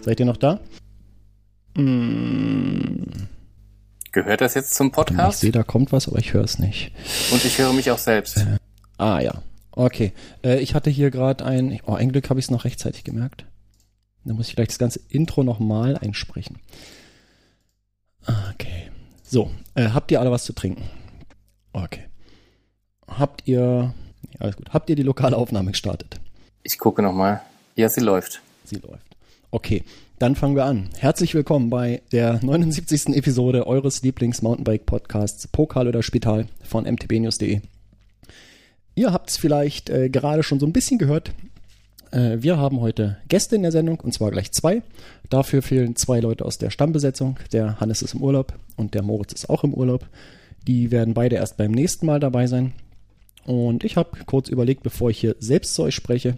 Seid ihr noch da? Mm. Gehört das jetzt zum Podcast? Ich sehe, da kommt was, aber ich höre es nicht. Und ich höre mich auch selbst. Äh, ah ja, okay. Äh, ich hatte hier gerade ein, oh, ein Glück habe ich es noch rechtzeitig gemerkt. Da muss ich vielleicht das ganze Intro nochmal einsprechen. Okay. So, äh, habt ihr alle was zu trinken? Okay. Habt ihr, alles gut, habt ihr die lokale Aufnahme gestartet? Ich gucke nochmal. Ja, sie läuft. Sie läuft. Okay, dann fangen wir an. Herzlich willkommen bei der 79. Episode eures Lieblings-Mountainbike-Podcasts Pokal oder Spital von mtbnews.de. Ihr habt es vielleicht äh, gerade schon so ein bisschen gehört. Äh, wir haben heute Gäste in der Sendung und zwar gleich zwei. Dafür fehlen zwei Leute aus der Stammbesetzung. Der Hannes ist im Urlaub und der Moritz ist auch im Urlaub. Die werden beide erst beim nächsten Mal dabei sein. Und ich habe kurz überlegt, bevor ich hier selbst zu euch spreche,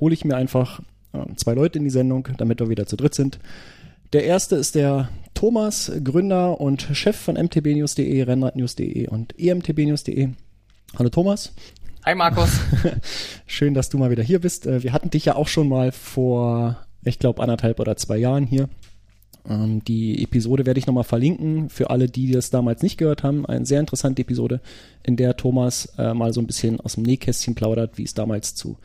hole ich mir einfach zwei Leute in die Sendung, damit wir wieder zu dritt sind. Der erste ist der Thomas, Gründer und Chef von mtbnews.de, rennradnews.de und emtbnews.de. Hallo Thomas. Hi Markus. Schön, dass du mal wieder hier bist. Äh, wir hatten dich ja auch schon mal vor, ich glaube, anderthalb oder zwei Jahren hier. Ähm, die Episode werde ich nochmal verlinken für alle, die das damals nicht gehört haben. Eine sehr interessante Episode, in der Thomas äh, mal so ein bisschen aus dem Nähkästchen plaudert, wie es damals zu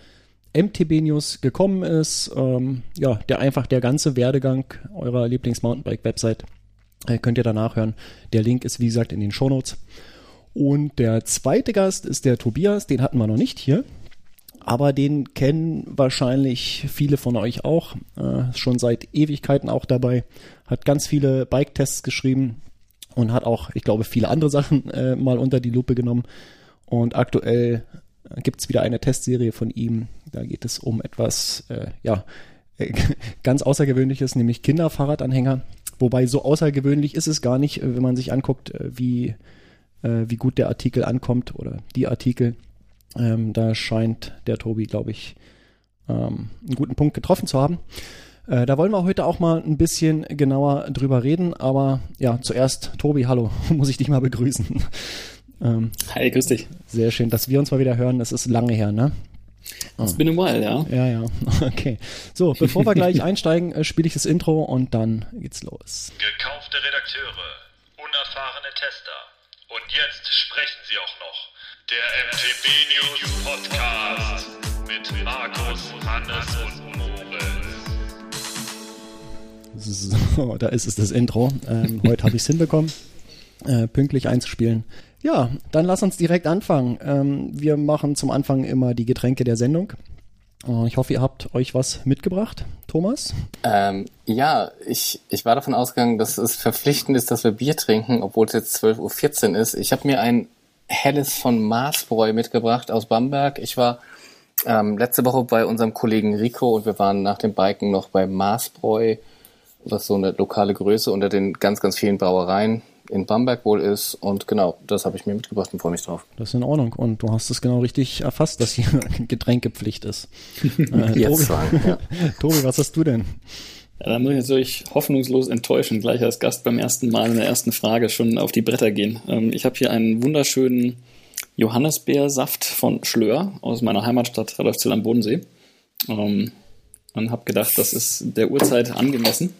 MTB News gekommen ist. Ähm, ja, der einfach der ganze Werdegang eurer Lieblings-Mountainbike-Website äh, könnt ihr danach hören. Der Link ist wie gesagt in den Shownotes. Und der zweite Gast ist der Tobias, den hatten wir noch nicht hier. Aber den kennen wahrscheinlich viele von euch auch. Äh, schon seit Ewigkeiten auch dabei. Hat ganz viele Bike-Tests geschrieben und hat auch, ich glaube, viele andere Sachen äh, mal unter die Lupe genommen. Und aktuell gibt es wieder eine Testserie von ihm. Da geht es um etwas, äh, ja, ganz Außergewöhnliches, nämlich Kinderfahrradanhänger. Wobei so außergewöhnlich ist es gar nicht, äh, wenn man sich anguckt, äh, wie, äh, wie gut der Artikel ankommt oder die Artikel. Ähm, da scheint der Tobi, glaube ich, ähm, einen guten Punkt getroffen zu haben. Äh, da wollen wir heute auch mal ein bisschen genauer drüber reden. Aber ja, zuerst, Tobi, hallo, muss ich dich mal begrüßen. Ähm, Hi, grüß dich. Sehr schön, dass wir uns mal wieder hören. Das ist lange her, ne? Das bin a while, ja. Ja, ja. Okay. So, bevor wir gleich einsteigen, äh, spiele ich das Intro und dann geht's los. Gekaufte Redakteure, unerfahrene Tester. Und jetzt sprechen sie auch noch. Der MTB News Podcast mit Markus, Hannes und Moritz. So, da ist es das Intro. Ähm, heute habe ich es hinbekommen, äh, pünktlich einzuspielen. Ja, dann lass uns direkt anfangen. Ähm, wir machen zum Anfang immer die Getränke der Sendung. Äh, ich hoffe, ihr habt euch was mitgebracht, Thomas. Ähm, ja, ich, ich war davon ausgegangen, dass es verpflichtend ist, dass wir Bier trinken, obwohl es jetzt 12.14 Uhr ist. Ich habe mir ein helles von Marsbräu mitgebracht aus Bamberg. Ich war ähm, letzte Woche bei unserem Kollegen Rico und wir waren nach dem Biken noch bei Marsbräu, was so eine lokale Größe unter den ganz, ganz vielen Brauereien in Bamberg wohl ist. Und genau, das habe ich mir mitgebracht und freue mich drauf. Das ist in Ordnung. Und du hast es genau richtig erfasst, dass hier Getränkepflicht ist. äh, Jetzt Tobi, sagen, ja. Tobi, was hast du denn? Ja, da muss ich natürlich hoffnungslos enttäuschen, gleich als Gast beim ersten Mal in der ersten Frage schon auf die Bretter gehen. Ähm, ich habe hier einen wunderschönen Johannisbeersaft von Schlör aus meiner Heimatstadt Radolfzell am Bodensee. Ähm, und habe gedacht, das ist der Uhrzeit angemessen.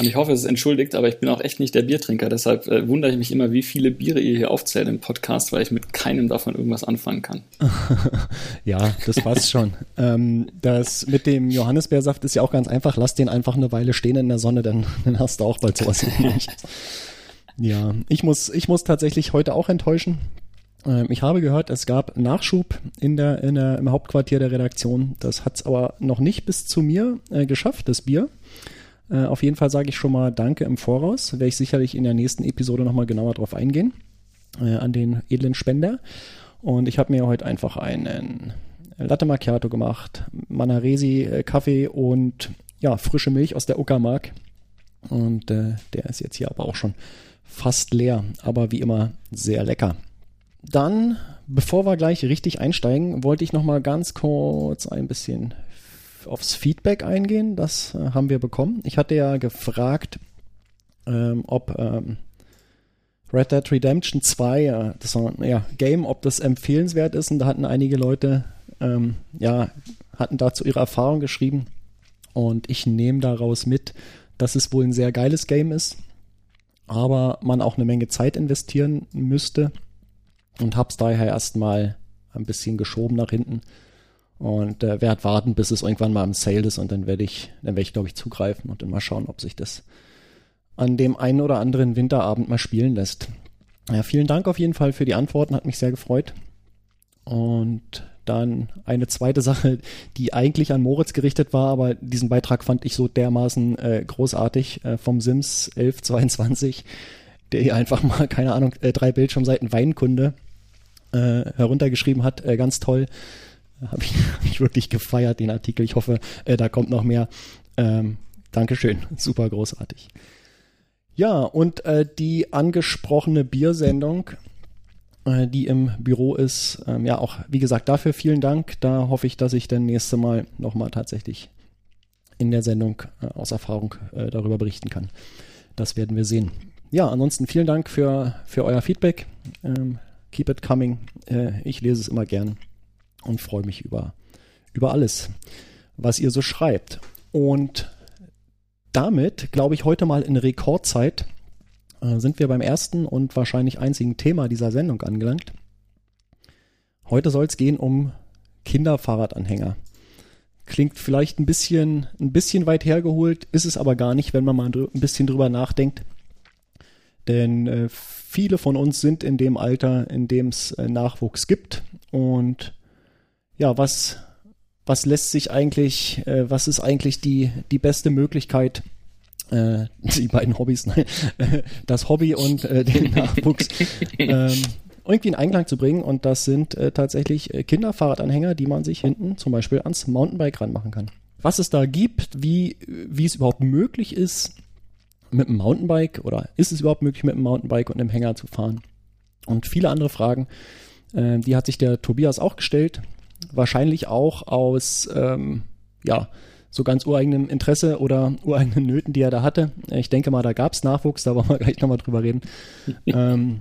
Und ich hoffe, es ist entschuldigt, aber ich bin auch echt nicht der Biertrinker. Deshalb äh, wundere ich mich immer, wie viele Biere ihr hier aufzählt im Podcast, weil ich mit keinem davon irgendwas anfangen kann. ja, das passt schon. Ähm, das mit dem Johannisbeersaft ist ja auch ganz einfach. Lass den einfach eine Weile stehen in der Sonne, dann, dann hast du auch bald sowas. ja, ich muss, ich muss tatsächlich heute auch enttäuschen. Ähm, ich habe gehört, es gab Nachschub in der, in der, im Hauptquartier der Redaktion. Das hat es aber noch nicht bis zu mir äh, geschafft, das Bier. Äh, auf jeden Fall sage ich schon mal Danke im Voraus. Werde ich sicherlich in der nächsten Episode nochmal genauer drauf eingehen. Äh, an den edlen Spender. Und ich habe mir heute einfach einen Latte Macchiato gemacht, Manaresi äh, Kaffee und ja, frische Milch aus der Uckermark. Und äh, der ist jetzt hier aber auch schon fast leer, aber wie immer sehr lecker. Dann, bevor wir gleich richtig einsteigen, wollte ich noch mal ganz kurz ein bisschen aufs Feedback eingehen. Das äh, haben wir bekommen. Ich hatte ja gefragt, ähm, ob ähm, Red Dead Redemption 2, äh, das war ja Game, ob das empfehlenswert ist. Und da hatten einige Leute, ähm, ja, hatten dazu ihre Erfahrung geschrieben. Und ich nehme daraus mit, dass es wohl ein sehr geiles Game ist, aber man auch eine Menge Zeit investieren müsste und hab's daher erstmal ein bisschen geschoben nach hinten und äh, werde warten, bis es irgendwann mal im Sale ist und dann werde ich, dann werde ich glaube ich zugreifen und dann mal schauen, ob sich das an dem einen oder anderen Winterabend mal spielen lässt. Ja, vielen Dank auf jeden Fall für die Antworten, hat mich sehr gefreut. Und dann eine zweite Sache, die eigentlich an Moritz gerichtet war, aber diesen Beitrag fand ich so dermaßen äh, großartig äh, vom Sims 1122, der hier einfach mal, keine Ahnung, äh, drei Bildschirmseiten Weinkunde äh, heruntergeschrieben hat. Äh, ganz toll. Habe ich, hab ich wirklich gefeiert, den Artikel. Ich hoffe, äh, da kommt noch mehr. Ähm, Dankeschön. Super großartig. Ja, und äh, die angesprochene Biersendung, äh, die im Büro ist, ähm, ja, auch wie gesagt, dafür vielen Dank. Da hoffe ich, dass ich dann nächste Mal nochmal tatsächlich in der Sendung äh, aus Erfahrung äh, darüber berichten kann. Das werden wir sehen. Ja, ansonsten vielen Dank für, für euer Feedback. Ähm, keep it coming. Äh, ich lese es immer gern und freue mich über, über alles, was ihr so schreibt. Und damit, glaube ich, heute mal in Rekordzeit äh, sind wir beim ersten und wahrscheinlich einzigen Thema dieser Sendung angelangt. Heute soll es gehen um Kinderfahrradanhänger. Klingt vielleicht ein bisschen, ein bisschen weit hergeholt, ist es aber gar nicht, wenn man mal ein bisschen drüber nachdenkt. Denn äh, viele von uns sind in dem Alter, in dem es äh, Nachwuchs gibt. Und ja, was, was lässt sich eigentlich, äh, was ist eigentlich die, die beste Möglichkeit, äh, die beiden Hobbys, nein, das Hobby und äh, den Nachwuchs ähm, irgendwie in Einklang zu bringen. Und das sind äh, tatsächlich äh, Kinderfahrradanhänger, die man sich hinten zum Beispiel ans Mountainbike ranmachen kann. Was es da gibt, wie, wie es überhaupt möglich ist, mit dem Mountainbike oder ist es überhaupt möglich, mit dem Mountainbike und einem Hänger zu fahren? Und viele andere Fragen, äh, die hat sich der Tobias auch gestellt. Wahrscheinlich auch aus, ähm, ja, so ganz ureigenem Interesse oder ureigenen Nöten, die er da hatte. Ich denke mal, da gab es Nachwuchs, da wollen wir gleich nochmal drüber reden. ähm,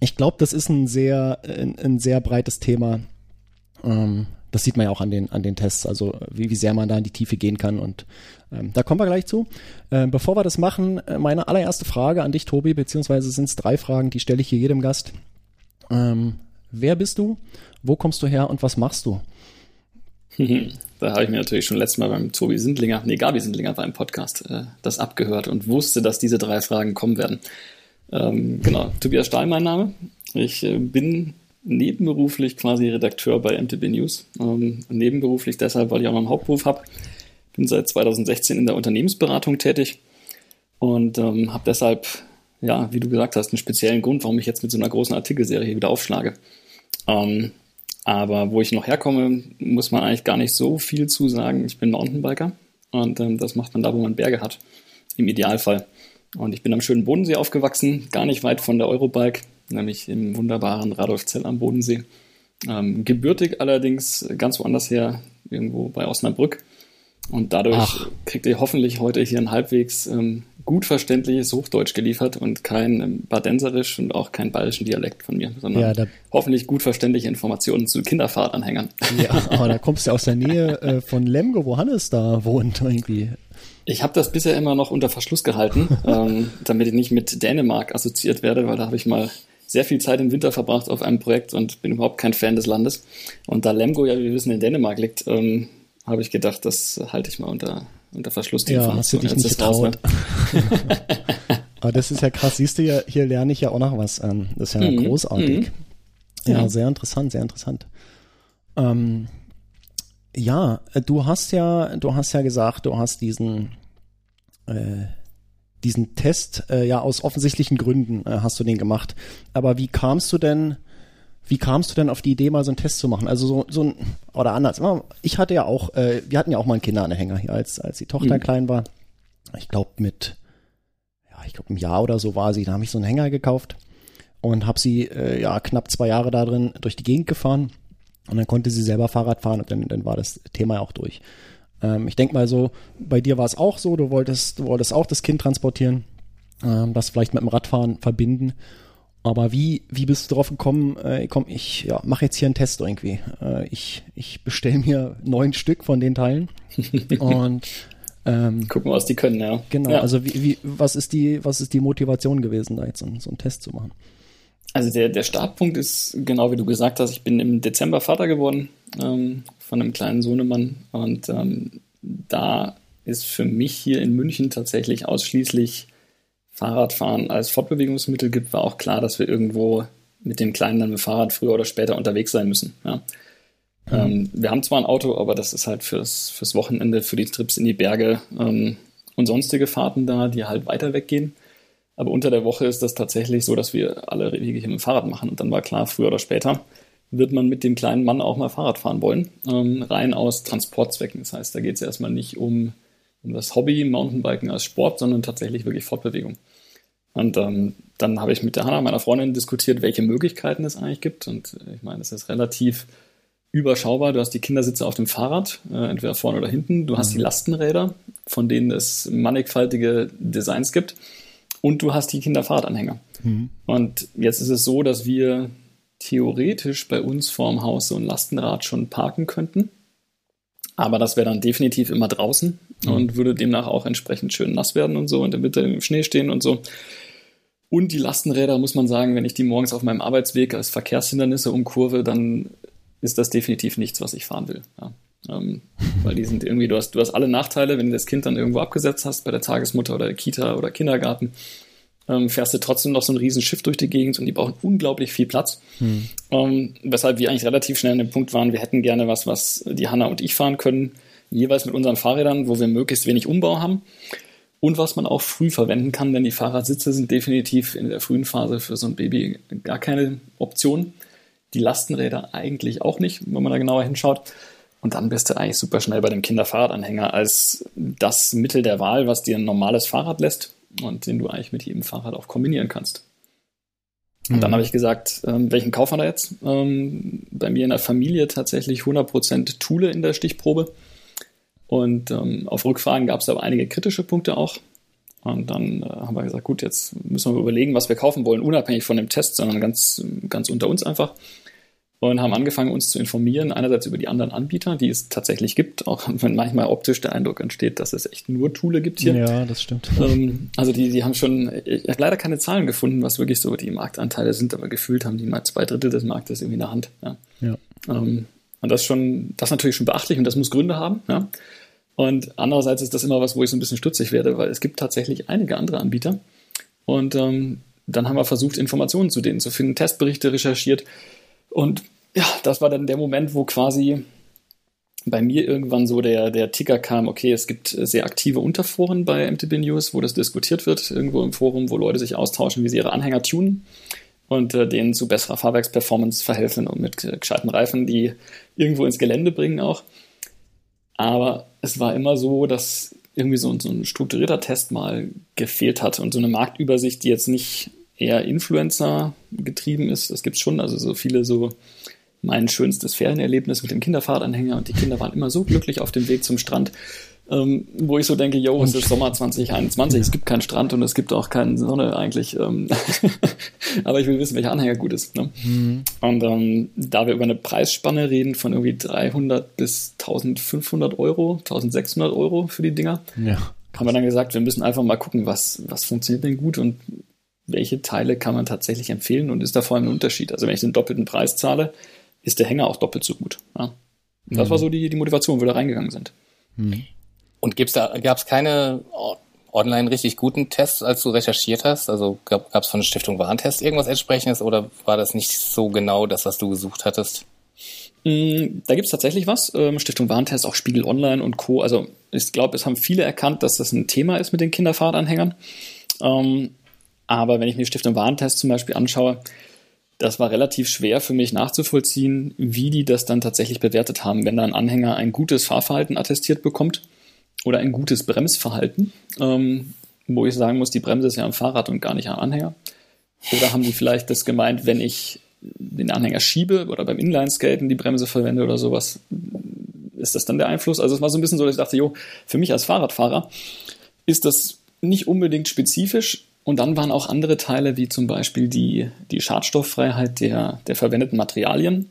ich glaube, das ist ein sehr, ein, ein sehr breites Thema. Ähm, das sieht man ja auch an den, an den Tests, also wie, wie sehr man da in die Tiefe gehen kann. Und ähm, da kommen wir gleich zu. Äh, bevor wir das machen, äh, meine allererste Frage an dich, Tobi, beziehungsweise sind es drei Fragen, die stelle ich hier jedem Gast. Ähm, wer bist du? Wo kommst du her und was machst du? Da habe ich mir natürlich schon letztes Mal beim Tobi Sindlinger, nee, Gabi Sindlinger war im Podcast, äh, das abgehört und wusste, dass diese drei Fragen kommen werden. Ähm, genau, Tobias Stahl mein Name. Ich äh, bin nebenberuflich quasi Redakteur bei MTB News. Ähm, nebenberuflich deshalb, weil ich auch noch einen Hauptberuf habe. Bin seit 2016 in der Unternehmensberatung tätig und ähm, habe deshalb, ja, wie du gesagt hast, einen speziellen Grund, warum ich jetzt mit so einer großen Artikelserie wieder aufschlage. Ähm, aber wo ich noch herkomme, muss man eigentlich gar nicht so viel zu sagen. Ich bin Mountainbiker und ähm, das macht man da, wo man Berge hat, im Idealfall. Und ich bin am schönen Bodensee aufgewachsen, gar nicht weit von der Eurobike, nämlich im wunderbaren Radolfzell am Bodensee. Ähm, gebürtig allerdings ganz woanders her, irgendwo bei Osnabrück. Und dadurch Ach. kriegt ihr hoffentlich heute hier ein halbwegs ähm, gut verständliches Hochdeutsch geliefert und kein ähm, Badenserisch und auch kein bayerischen Dialekt von mir, sondern ja, da, hoffentlich gut verständliche Informationen zu Kinderfahrtanhängern. Ja, aber da kommst du aus der Nähe äh, von Lemgo, wo Hannes da wohnt irgendwie. Ich habe das bisher immer noch unter Verschluss gehalten, ähm, damit ich nicht mit Dänemark assoziiert werde, weil da habe ich mal sehr viel Zeit im Winter verbracht auf einem Projekt und bin überhaupt kein Fan des Landes. Und da Lemgo ja, wie wir wissen, in Dänemark liegt, ähm, habe ich gedacht, das halte ich mal unter, unter Verschluss. Die ja, hast du dich nicht getraut. Aber das ist ja krass. Siehst du ja, hier lerne ich ja auch noch was. Ähm, das ist ja mhm. großartig. Mhm. Ja, ja, sehr interessant, sehr interessant. Ähm, ja, äh, du hast ja, du hast ja gesagt, du hast diesen, äh, diesen Test äh, ja aus offensichtlichen Gründen äh, hast du den gemacht. Aber wie kamst du denn wie kamst du denn auf die Idee, mal so einen Test zu machen? Also so, so ein, oder anders. Ich hatte ja auch, äh, wir hatten ja auch mal einen Kinderanhänger hier, als, als die Tochter mhm. klein war. Ich glaube mit, ja, ich glaube ein Jahr oder so war sie, da habe ich so einen Hänger gekauft und habe sie äh, ja knapp zwei Jahre da drin durch die Gegend gefahren. Und dann konnte sie selber Fahrrad fahren und dann, dann war das Thema ja auch durch. Ähm, ich denke mal so, bei dir war es auch so, du wolltest, du wolltest auch das Kind transportieren, ähm, das vielleicht mit dem Radfahren verbinden. Aber wie, wie bist du drauf gekommen, äh, komm, ich ja, mache jetzt hier einen Test irgendwie. Äh, ich ich bestelle mir neun Stück von den Teilen und Ähm, Gucken, was die können, ja. genau, ja. also wie, wie, was ist die, was ist die Motivation gewesen, da jetzt so, so einen Test zu machen? Also der, der Startpunkt ist, genau wie du gesagt hast, ich bin im Dezember Vater geworden ähm, von einem kleinen Sohnemann und ähm, da ist für mich hier in München tatsächlich ausschließlich Fahrradfahren als Fortbewegungsmittel gibt, war auch klar, dass wir irgendwo mit dem Kleinen dann mit dem Fahrrad früher oder später unterwegs sein müssen. Ja. Ähm, wir haben zwar ein Auto, aber das ist halt fürs, fürs Wochenende, für die Trips in die Berge ähm, und sonstige Fahrten da, die halt weiter weggehen. Aber unter der Woche ist das tatsächlich so, dass wir alle Wege hier mit dem Fahrrad machen. Und dann war klar, früher oder später wird man mit dem kleinen Mann auch mal Fahrrad fahren wollen. Ähm, rein aus Transportzwecken. Das heißt, da geht es erstmal nicht um, um das Hobby, Mountainbiken als Sport, sondern tatsächlich wirklich Fortbewegung. Und ähm, dann habe ich mit der Hanna, meiner Freundin, diskutiert, welche Möglichkeiten es eigentlich gibt. Und äh, ich meine, es ist relativ überschaubar. Du hast die Kindersitze auf dem Fahrrad, äh, entweder vorne oder hinten. Du hast die Lastenräder, von denen es mannigfaltige Designs gibt. Und du hast die Kinderfahrradanhänger. Mhm. Und jetzt ist es so, dass wir theoretisch bei uns vorm Haus so ein Lastenrad schon parken könnten. Aber das wäre dann definitiv immer draußen und würde demnach auch entsprechend schön nass werden und so und im Winter im Schnee stehen und so. Und die Lastenräder, muss man sagen, wenn ich die morgens auf meinem Arbeitsweg als Verkehrshindernisse umkurve, dann ist das definitiv nichts, was ich fahren will. Ja. Ähm, weil die sind irgendwie, du hast, du hast alle Nachteile, wenn du das Kind dann irgendwo abgesetzt hast, bei der Tagesmutter oder der Kita oder Kindergarten, ähm, fährst du trotzdem noch so ein riesen Schiff durch die Gegend und die brauchen unglaublich viel Platz. Ähm, weshalb wir eigentlich relativ schnell an dem Punkt waren, wir hätten gerne was, was die Hanna und ich fahren können, jeweils mit unseren Fahrrädern, wo wir möglichst wenig Umbau haben. Und was man auch früh verwenden kann, denn die Fahrradsitze sind definitiv in der frühen Phase für so ein Baby gar keine Option. Die Lastenräder eigentlich auch nicht, wenn man da genauer hinschaut. Und dann bist du eigentlich super schnell bei dem Kinderfahrradanhänger als das Mittel der Wahl, was dir ein normales Fahrrad lässt und den du eigentlich mit jedem Fahrrad auch kombinieren kannst. Und dann habe ich gesagt, ähm, welchen kaufen wir da jetzt? Ähm, bei mir in der Familie tatsächlich 100% Thule in der Stichprobe. Und ähm, auf Rückfragen gab es aber einige kritische Punkte auch. Und dann äh, haben wir gesagt, gut, jetzt müssen wir überlegen, was wir kaufen wollen, unabhängig von dem Test, sondern ganz, ganz unter uns einfach. Und haben angefangen, uns zu informieren, einerseits über die anderen Anbieter, die es tatsächlich gibt, auch wenn manchmal optisch der Eindruck entsteht, dass es echt nur Thule gibt hier. Ja, das stimmt. Ähm, also die, die haben schon, ich habe leider keine Zahlen gefunden, was wirklich so die Marktanteile sind, aber gefühlt haben die mal zwei Drittel des Marktes irgendwie in der Hand. Ja. Ja. Ähm, und das schon, das ist natürlich schon beachtlich und das muss Gründe haben. Ja. Und andererseits ist das immer was, wo ich so ein bisschen stutzig werde, weil es gibt tatsächlich einige andere Anbieter. Und ähm, dann haben wir versucht, Informationen zu denen zu finden, Testberichte recherchiert. Und ja, das war dann der Moment, wo quasi bei mir irgendwann so der, der Ticker kam, okay, es gibt sehr aktive Unterforen bei MTB News, wo das diskutiert wird, irgendwo im Forum, wo Leute sich austauschen, wie sie ihre Anhänger tunen und äh, denen zu besserer Fahrwerksperformance verhelfen und mit gescheiten Reifen, die irgendwo ins Gelände bringen auch. Aber es war immer so, dass irgendwie so, so ein strukturierter Test mal gefehlt hat und so eine Marktübersicht, die jetzt nicht eher Influencer getrieben ist. Das gibt's schon, also so viele so mein schönstes Ferienerlebnis mit dem Kinderfahrradanhänger und die Kinder waren immer so glücklich auf dem Weg zum Strand, ähm, wo ich so denke, yo, es ist Sommer 2021, es gibt keinen Strand und es gibt auch keine Sonne eigentlich, ähm aber ich will wissen, welcher Anhänger gut ist. Ne? Und ähm, da wir über eine Preisspanne reden von irgendwie 300 bis 1500 Euro, 1600 Euro für die Dinger, Ja. haben wir dann gesagt, wir müssen einfach mal gucken, was, was funktioniert denn gut und welche Teile kann man tatsächlich empfehlen und ist da vor allem ein Unterschied. Also wenn ich den doppelten Preis zahle, ist der Hänger auch doppelt so gut. Ja. Das war so die, die Motivation, wo wir da reingegangen sind. Und gibt's da, gab's keine o- online richtig guten Tests, als du recherchiert hast? Also gab es von der Stiftung Warentest irgendwas entsprechendes oder war das nicht so genau das, was du gesucht hattest? Mm, Da gibt's tatsächlich was. Ähm, Stiftung Warentest, auch Spiegel Online und Co. Also ich glaube, es haben viele erkannt, dass das ein Thema ist mit den Kinderfahrradanhängern. Ähm, aber wenn ich mir Stiftung Warentest zum Beispiel anschaue, das war relativ schwer für mich nachzuvollziehen, wie die das dann tatsächlich bewertet haben, wenn da ein Anhänger ein gutes Fahrverhalten attestiert bekommt oder ein gutes Bremsverhalten, ähm, wo ich sagen muss, die Bremse ist ja am Fahrrad und gar nicht am Anhänger. Oder haben die vielleicht das gemeint, wenn ich den Anhänger schiebe oder beim Inlineskaten die Bremse verwende oder sowas, ist das dann der Einfluss? Also es war so ein bisschen so, dass ich dachte, jo, für mich als Fahrradfahrer ist das nicht unbedingt spezifisch. Und dann waren auch andere Teile, wie zum Beispiel die, die Schadstofffreiheit der, der verwendeten Materialien,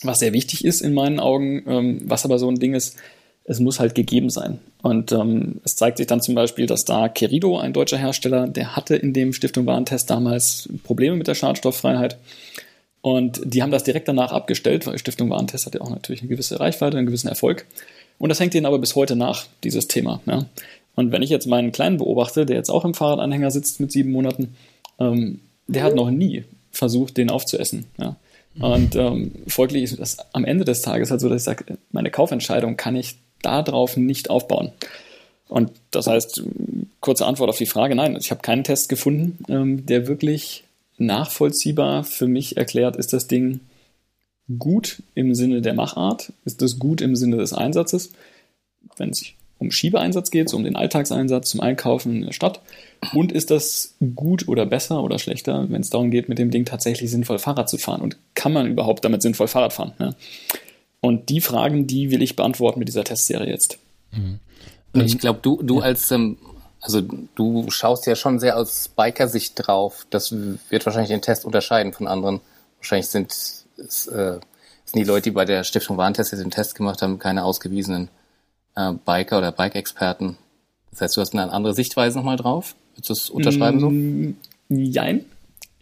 was sehr wichtig ist in meinen Augen, ähm, was aber so ein Ding ist, es muss halt gegeben sein. Und ähm, es zeigt sich dann zum Beispiel, dass da Kerido, ein deutscher Hersteller, der hatte in dem Stiftung Warentest damals Probleme mit der Schadstofffreiheit. Und die haben das direkt danach abgestellt, weil Stiftung Warentest hat ja auch natürlich eine gewisse Reichweite, einen gewissen Erfolg. Und das hängt ihnen aber bis heute nach, dieses Thema. Ja. Und wenn ich jetzt meinen Kleinen beobachte, der jetzt auch im Fahrradanhänger sitzt mit sieben Monaten, ähm, der hat noch nie versucht, den aufzuessen. Ja. Und ähm, folglich ist das am Ende des Tages halt so, dass ich sage, meine Kaufentscheidung kann ich darauf nicht aufbauen. Und das heißt, kurze Antwort auf die Frage, nein, ich habe keinen Test gefunden, ähm, der wirklich nachvollziehbar für mich erklärt, ist das Ding gut im Sinne der Machart, ist das gut im Sinne des Einsatzes, wenn es um Schiebeeinsatz geht, so um den Alltagseinsatz zum Einkaufen in der Stadt, und ist das gut oder besser oder schlechter, wenn es darum geht, mit dem Ding tatsächlich sinnvoll Fahrrad zu fahren und kann man überhaupt damit sinnvoll Fahrrad fahren? Ne? Und die Fragen, die will ich beantworten mit dieser Testserie jetzt. Mhm. Und ich glaube, du, du ja. als, ähm, also du schaust ja schon sehr aus Biker-Sicht drauf. Das wird wahrscheinlich den Test unterscheiden von anderen. Wahrscheinlich sind, es, äh, sind die Leute, die bei der Stiftung Warentest den Test gemacht haben, keine ausgewiesenen äh, Biker oder Bike-Experten. Das heißt, du hast eine andere Sichtweise nochmal drauf. Würdest du es unterschreiben so? Mm, jein.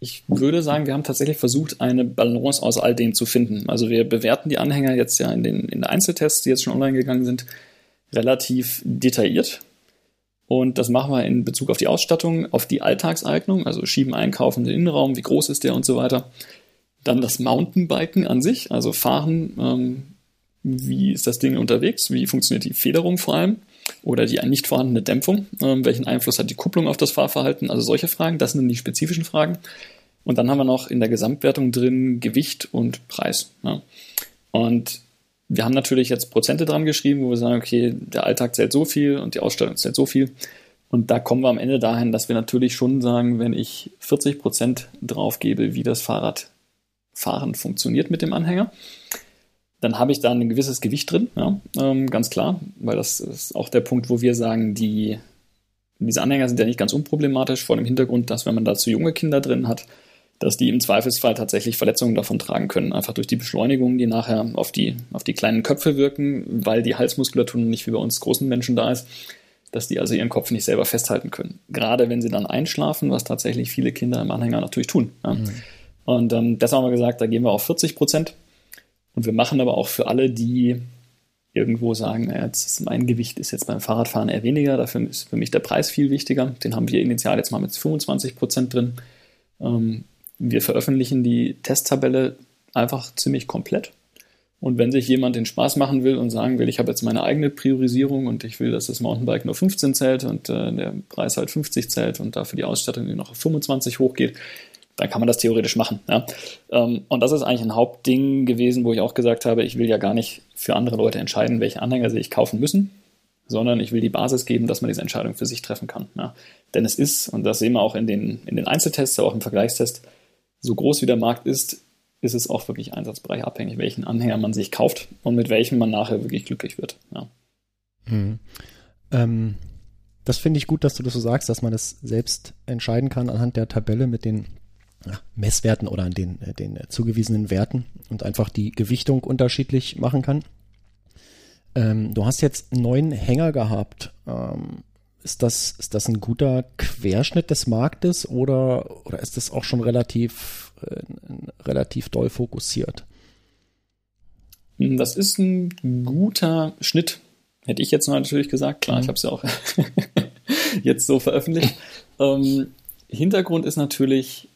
Ich würde sagen, wir haben tatsächlich versucht, eine Balance aus all dem zu finden. Also wir bewerten die Anhänger jetzt ja in den, in den Einzeltests, die jetzt schon online gegangen sind, relativ detailliert. Und das machen wir in Bezug auf die Ausstattung, auf die Alltagseignung, also schieben, einkaufen, den Innenraum, wie groß ist der und so weiter. Dann das Mountainbiken an sich, also fahren, ähm, wie ist das Ding unterwegs, wie funktioniert die Federung vor allem oder die nicht vorhandene Dämpfung, ähm, welchen Einfluss hat die Kupplung auf das Fahrverhalten, also solche Fragen, das sind die spezifischen Fragen. Und dann haben wir noch in der Gesamtwertung drin Gewicht und Preis. Ja. Und wir haben natürlich jetzt Prozente dran geschrieben, wo wir sagen, okay, der Alltag zählt so viel und die Ausstattung zählt so viel. Und da kommen wir am Ende dahin, dass wir natürlich schon sagen, wenn ich 40 Prozent drauf gebe, wie das Fahrradfahren funktioniert mit dem Anhänger, dann habe ich da ein gewisses Gewicht drin, ja, ähm, ganz klar, weil das ist auch der Punkt, wo wir sagen, die, diese Anhänger sind ja nicht ganz unproblematisch, vor dem Hintergrund, dass wenn man da zu junge Kinder drin hat, dass die im Zweifelsfall tatsächlich Verletzungen davon tragen können, einfach durch die Beschleunigungen, die nachher auf die, auf die kleinen Köpfe wirken, weil die Halsmuskulatur nicht wie bei uns großen Menschen da ist, dass die also ihren Kopf nicht selber festhalten können. Gerade wenn sie dann einschlafen, was tatsächlich viele Kinder im Anhänger natürlich tun. Ja. Mhm. Und ähm, deshalb haben wir gesagt, da gehen wir auf 40 Prozent. Und wir machen aber auch für alle, die irgendwo sagen, naja, mein Gewicht ist jetzt beim Fahrradfahren eher weniger, dafür ist für mich der Preis viel wichtiger. Den haben wir initial jetzt mal mit 25 Prozent drin. Ähm, wir veröffentlichen die Testtabelle einfach ziemlich komplett. Und wenn sich jemand den Spaß machen will und sagen will, ich habe jetzt meine eigene Priorisierung und ich will, dass das Mountainbike nur 15 zählt und äh, der Preis halt 50 zählt und dafür die Ausstattung noch auf 25 hochgeht, dann kann man das theoretisch machen. Ja. Ähm, und das ist eigentlich ein Hauptding gewesen, wo ich auch gesagt habe, ich will ja gar nicht für andere Leute entscheiden, welche Anhänger sie sich kaufen müssen, sondern ich will die Basis geben, dass man diese Entscheidung für sich treffen kann. Ja. Denn es ist, und das sehen wir auch in den, in den Einzeltests, aber auch im Vergleichstest, so groß wie der Markt ist, ist es auch wirklich einsatzbereich abhängig, welchen Anhänger man sich kauft und mit welchem man nachher wirklich glücklich wird. Ja. Hm. Ähm, das finde ich gut, dass du das so sagst, dass man das selbst entscheiden kann anhand der Tabelle mit den Messwerten oder an den, äh, den zugewiesenen Werten und einfach die Gewichtung unterschiedlich machen kann. Ähm, du hast jetzt neun Hänger gehabt. Ähm, ist das, ist das ein guter Querschnitt des Marktes oder, oder ist das auch schon relativ, äh, relativ doll fokussiert? Das ist ein guter Schnitt, hätte ich jetzt natürlich gesagt. Klar, mhm. ich habe es ja auch jetzt so veröffentlicht. Ähm, Hintergrund ist natürlich,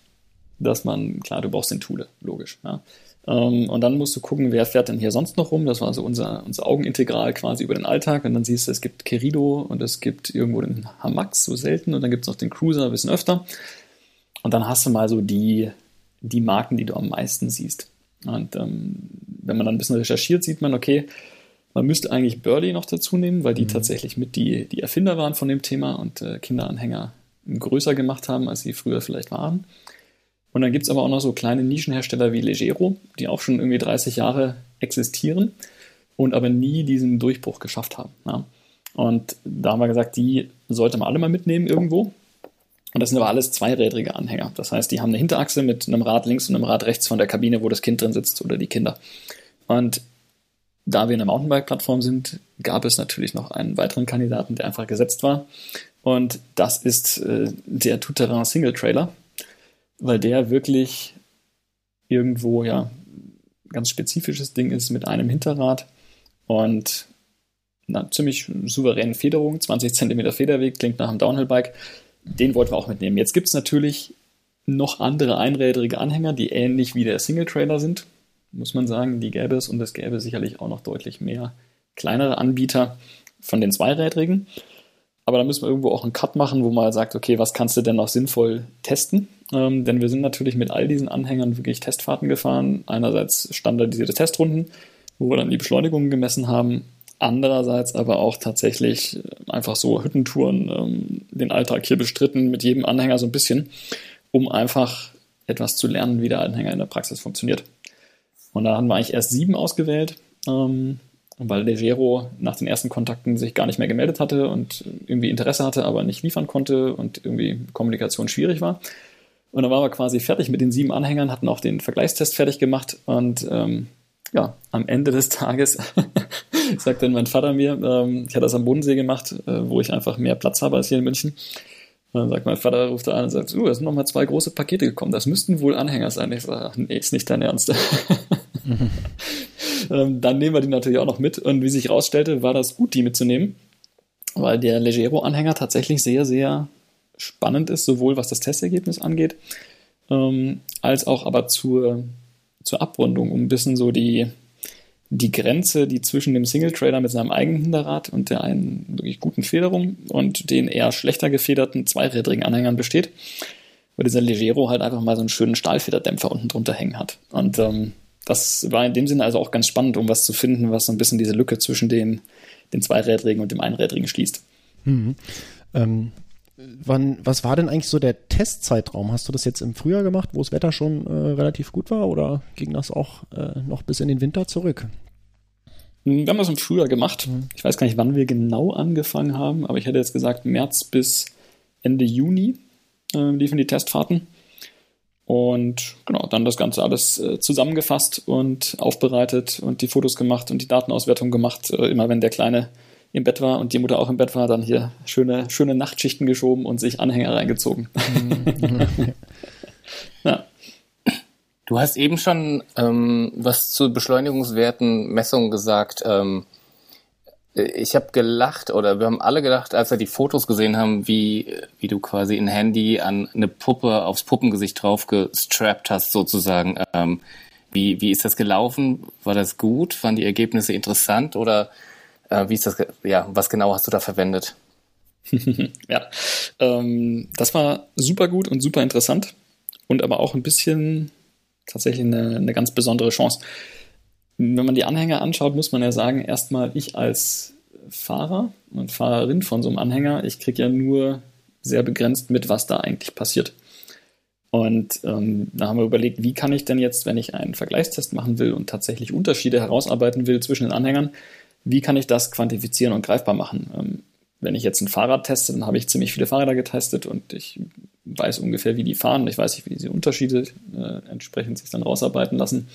dass man, klar, du brauchst den Thule, logisch. Ja. Ähm, und dann musst du gucken, wer fährt denn hier sonst noch rum. Das war so unser, unser Augenintegral quasi über den Alltag. Und dann siehst du, es gibt Kerido und es gibt irgendwo den Hamax, so selten. Und dann gibt es noch den Cruiser, ein bisschen öfter. Und dann hast du mal so die, die Marken, die du am meisten siehst. Und ähm, wenn man dann ein bisschen recherchiert, sieht man, okay, man müsste eigentlich Burley noch dazu nehmen, weil die mhm. tatsächlich mit die, die Erfinder waren von dem Thema und äh, Kinderanhänger größer gemacht haben, als sie früher vielleicht waren. Und dann gibt es aber auch noch so kleine Nischenhersteller wie Legero, die auch schon irgendwie 30 Jahre existieren und aber nie diesen Durchbruch geschafft haben. Ja. Und da haben wir gesagt, die sollte man alle mal mitnehmen irgendwo. Und das sind aber alles zweirädrige Anhänger. Das heißt, die haben eine Hinterachse mit einem Rad links und einem Rad rechts von der Kabine, wo das Kind drin sitzt oder die Kinder. Und da wir eine Mountainbike-Plattform sind, gab es natürlich noch einen weiteren Kandidaten, der einfach gesetzt war. Und das ist äh, der Tout-Terrain Single Trailer, weil der wirklich irgendwo ja ganz spezifisches Ding ist mit einem Hinterrad und einer ziemlich souveränen Federung, 20 cm Federweg, klingt nach einem Downhill-Bike. Den wollten wir auch mitnehmen. Jetzt gibt es natürlich noch andere einrädrige Anhänger, die ähnlich wie der Single-Trailer sind, muss man sagen. Die gäbe es und es gäbe sicherlich auch noch deutlich mehr kleinere Anbieter von den zweirädrigen. Aber da müssen wir irgendwo auch einen Cut machen, wo man sagt, okay, was kannst du denn noch sinnvoll testen? Ähm, denn wir sind natürlich mit all diesen Anhängern wirklich Testfahrten gefahren. Einerseits standardisierte Testrunden, wo wir dann die Beschleunigungen gemessen haben. Andererseits aber auch tatsächlich einfach so Hüttentouren, ähm, den Alltag hier bestritten, mit jedem Anhänger so ein bisschen, um einfach etwas zu lernen, wie der Anhänger in der Praxis funktioniert. Und da haben wir eigentlich erst sieben ausgewählt, ähm, weil Legero nach den ersten Kontakten sich gar nicht mehr gemeldet hatte und irgendwie Interesse hatte, aber nicht liefern konnte und irgendwie Kommunikation schwierig war. Und dann waren wir quasi fertig mit den sieben Anhängern, hatten auch den Vergleichstest fertig gemacht und ähm, ja, am Ende des Tages sagt dann mein Vater mir, ähm, ich hatte das am Bodensee gemacht, äh, wo ich einfach mehr Platz habe als hier in München. Und dann sagt mein Vater, ruft da an und sagt, uh, es sind nochmal zwei große Pakete gekommen, das müssten wohl Anhänger sein. Ich sage, nee, ist nicht dein Ernst. mhm. ähm, dann nehmen wir die natürlich auch noch mit. Und wie sich herausstellte, war das gut, die mitzunehmen, weil der Legero-Anhänger tatsächlich sehr, sehr spannend ist, sowohl was das Testergebnis angeht, ähm, als auch aber zur, zur Abrundung, um ein bisschen so die, die Grenze, die zwischen dem Single-Trailer mit seinem eigenen Hinterrad und der einen wirklich guten Federung und den eher schlechter gefederten zweirädrigen Anhängern besteht, weil dieser Legero halt einfach mal so einen schönen Stahlfederdämpfer unten drunter hängen hat. Und ähm, das war in dem Sinne also auch ganz spannend, um was zu finden, was so ein bisschen diese Lücke zwischen den, den zweirädrigen und dem einrädrigen schließt. Mhm. Ähm, wann, was war denn eigentlich so der Testzeitraum? Hast du das jetzt im Frühjahr gemacht, wo das Wetter schon äh, relativ gut war oder ging das auch äh, noch bis in den Winter zurück? Wir haben das im Frühjahr gemacht. Mhm. Ich weiß gar nicht, wann wir genau angefangen haben, aber ich hätte jetzt gesagt, März bis Ende Juni äh, liefen die Testfahrten. Und genau, dann das Ganze alles äh, zusammengefasst und aufbereitet und die Fotos gemacht und die Datenauswertung gemacht. Äh, immer wenn der Kleine im Bett war und die Mutter auch im Bett war, dann hier schöne, schöne Nachtschichten geschoben und sich Anhänger reingezogen. ja. Du hast eben schon ähm, was zu Beschleunigungswerten, Messungen gesagt. Ähm, ich habe gelacht oder wir haben alle gedacht, als wir die Fotos gesehen haben, wie, wie du quasi ein Handy an eine Puppe aufs Puppengesicht drauf gestrappt hast, sozusagen. Ähm, wie, wie ist das gelaufen? War das gut? Waren die Ergebnisse interessant oder äh, wie ist das, ja, was genau hast du da verwendet? ja, ähm, das war super gut und super interessant und aber auch ein bisschen tatsächlich eine, eine ganz besondere Chance. Wenn man die Anhänger anschaut, muss man ja sagen, erstmal ich als Fahrer und Fahrerin von so einem Anhänger, ich kriege ja nur sehr begrenzt mit, was da eigentlich passiert. Und ähm, da haben wir überlegt, wie kann ich denn jetzt, wenn ich einen Vergleichstest machen will und tatsächlich Unterschiede herausarbeiten will zwischen den Anhängern, wie kann ich das quantifizieren und greifbar machen? Ähm, wenn ich jetzt ein Fahrrad teste, dann habe ich ziemlich viele Fahrräder getestet und ich weiß ungefähr, wie die fahren. Ich weiß nicht, wie diese Unterschiede äh, entsprechend sich dann rausarbeiten lassen.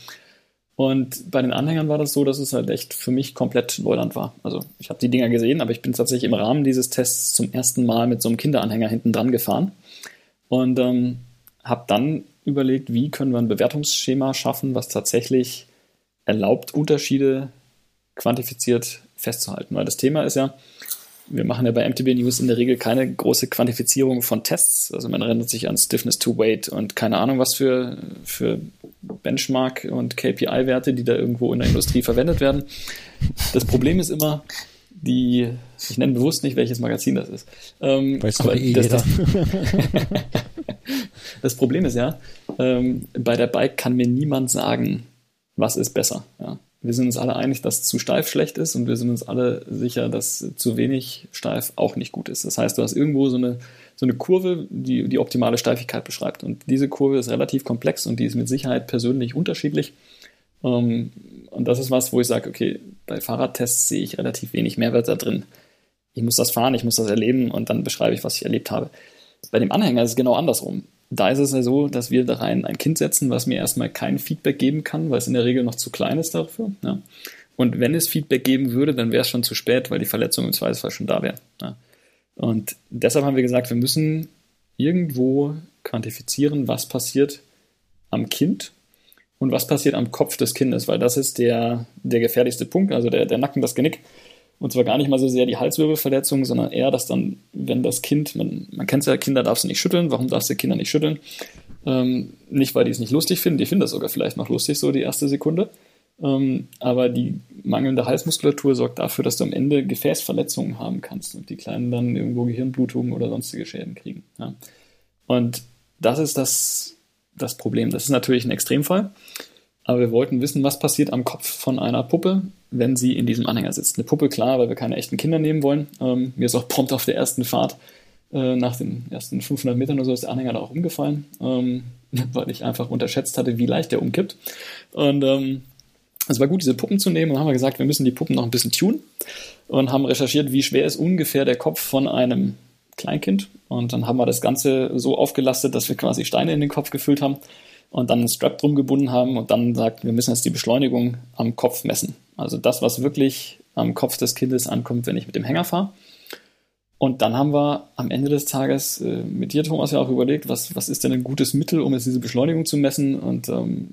Und bei den Anhängern war das so, dass es halt echt für mich komplett Neuland war. Also ich habe die Dinger gesehen, aber ich bin tatsächlich im Rahmen dieses Tests zum ersten Mal mit so einem Kinderanhänger hinten dran gefahren und ähm, habe dann überlegt, wie können wir ein Bewertungsschema schaffen, was tatsächlich erlaubt, Unterschiede quantifiziert festzuhalten. Weil das Thema ist ja, wir machen ja bei MTB News in der Regel keine große Quantifizierung von Tests. Also man erinnert sich an Stiffness to Weight und keine Ahnung was für, für Benchmark- und KPI-Werte, die da irgendwo in der Industrie verwendet werden. Das Problem ist immer, die, ich nenne bewusst nicht, welches Magazin das ist. Ähm, Weiß aber eh das, das, das, Problem ist ja, ähm, bei der Bike kann mir niemand sagen, was ist besser. Ja wir sind uns alle einig, dass zu steif schlecht ist und wir sind uns alle sicher, dass zu wenig steif auch nicht gut ist. Das heißt, du hast irgendwo so eine, so eine Kurve, die die optimale Steifigkeit beschreibt. Und diese Kurve ist relativ komplex und die ist mit Sicherheit persönlich unterschiedlich. Ähm, und das ist was, wo ich sage, okay, bei Fahrradtests sehe ich relativ wenig Mehrwert da drin. Ich muss das fahren, ich muss das erleben und dann beschreibe ich, was ich erlebt habe. Bei dem Anhänger ist es genau andersrum. Da ist es ja so, dass wir da rein ein Kind setzen, was mir erstmal kein Feedback geben kann, weil es in der Regel noch zu klein ist dafür. Ja. Und wenn es Feedback geben würde, dann wäre es schon zu spät, weil die Verletzung im Zweifelsfall schon da wäre. Ja. Und deshalb haben wir gesagt, wir müssen irgendwo quantifizieren, was passiert am Kind und was passiert am Kopf des Kindes, weil das ist der, der gefährlichste Punkt, also der, der Nacken, das Genick. Und zwar gar nicht mal so sehr die Halswirbelverletzung, sondern eher, dass dann, wenn das Kind, man, man kennt es ja, Kinder darfst du nicht schütteln. Warum darfst du Kinder nicht schütteln? Ähm, nicht, weil die es nicht lustig finden, die finden das sogar vielleicht noch lustig, so die erste Sekunde. Ähm, aber die mangelnde Halsmuskulatur sorgt dafür, dass du am Ende Gefäßverletzungen haben kannst und die Kleinen dann irgendwo Gehirnblutungen oder sonstige Schäden kriegen. Ja. Und das ist das, das Problem. Das ist natürlich ein Extremfall. Aber wir wollten wissen, was passiert am Kopf von einer Puppe, wenn sie in diesem Anhänger sitzt. Eine Puppe, klar, weil wir keine echten Kinder nehmen wollen. Ähm, mir ist auch prompt auf der ersten Fahrt, äh, nach den ersten 500 Metern oder so, ist der Anhänger da auch umgefallen, ähm, weil ich einfach unterschätzt hatte, wie leicht der umkippt. Und ähm, es war gut, diese Puppen zu nehmen und haben wir gesagt, wir müssen die Puppen noch ein bisschen tunen und haben recherchiert, wie schwer ist ungefähr der Kopf von einem Kleinkind. Und dann haben wir das Ganze so aufgelastet, dass wir quasi Steine in den Kopf gefüllt haben und dann einen Strap drum gebunden haben und dann sagt, wir müssen jetzt die Beschleunigung am Kopf messen. Also das, was wirklich am Kopf des Kindes ankommt, wenn ich mit dem Hänger fahre. Und dann haben wir am Ende des Tages äh, mit dir, Thomas, ja auch überlegt, was, was ist denn ein gutes Mittel, um jetzt diese Beschleunigung zu messen. Und ähm,